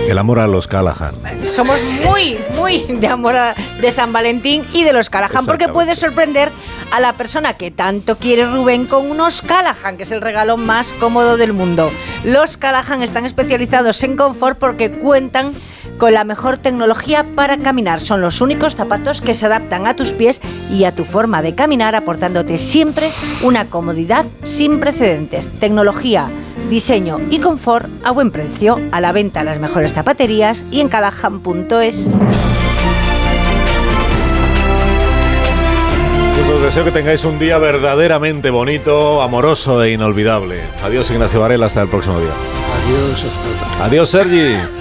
El amor a los Callahan. Somos muy, muy de amor a, de San Valentín y de los Callahan, porque puede sorprender a la persona que tanto quiere Rubén con unos Callahan, que es el regalo más cómodo del mundo. Los Callahan están especializados en confort porque cuentan con la mejor tecnología para caminar. Son los únicos zapatos que se adaptan a tus pies y a tu forma de caminar, aportándote siempre una comodidad sin precedentes. Tecnología, diseño y confort a buen precio, a la venta en las mejores zapaterías y en callahan.es. Pues os deseo que tengáis un día verdaderamente bonito, amoroso e inolvidable. Adiós Ignacio Varela, hasta el próximo día. Adiós, hasta Adiós Sergi.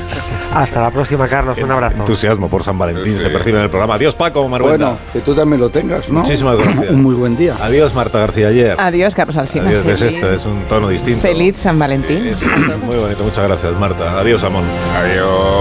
Hasta la próxima, Carlos. Un abrazo. Entusiasmo por San Valentín se percibe en el programa. Adiós, Paco Marguenda. Bueno, que tú también lo tengas, ¿no? Muchísimas [clears throat] gracias. Un muy buen día. Adiós, Marta García Ayer. Adiós, Carlos Alsina. Adiós, ves esto, es un tono distinto. Feliz San Valentín. Es muy bonito, muchas gracias, Marta. Adiós, Amón. Adiós.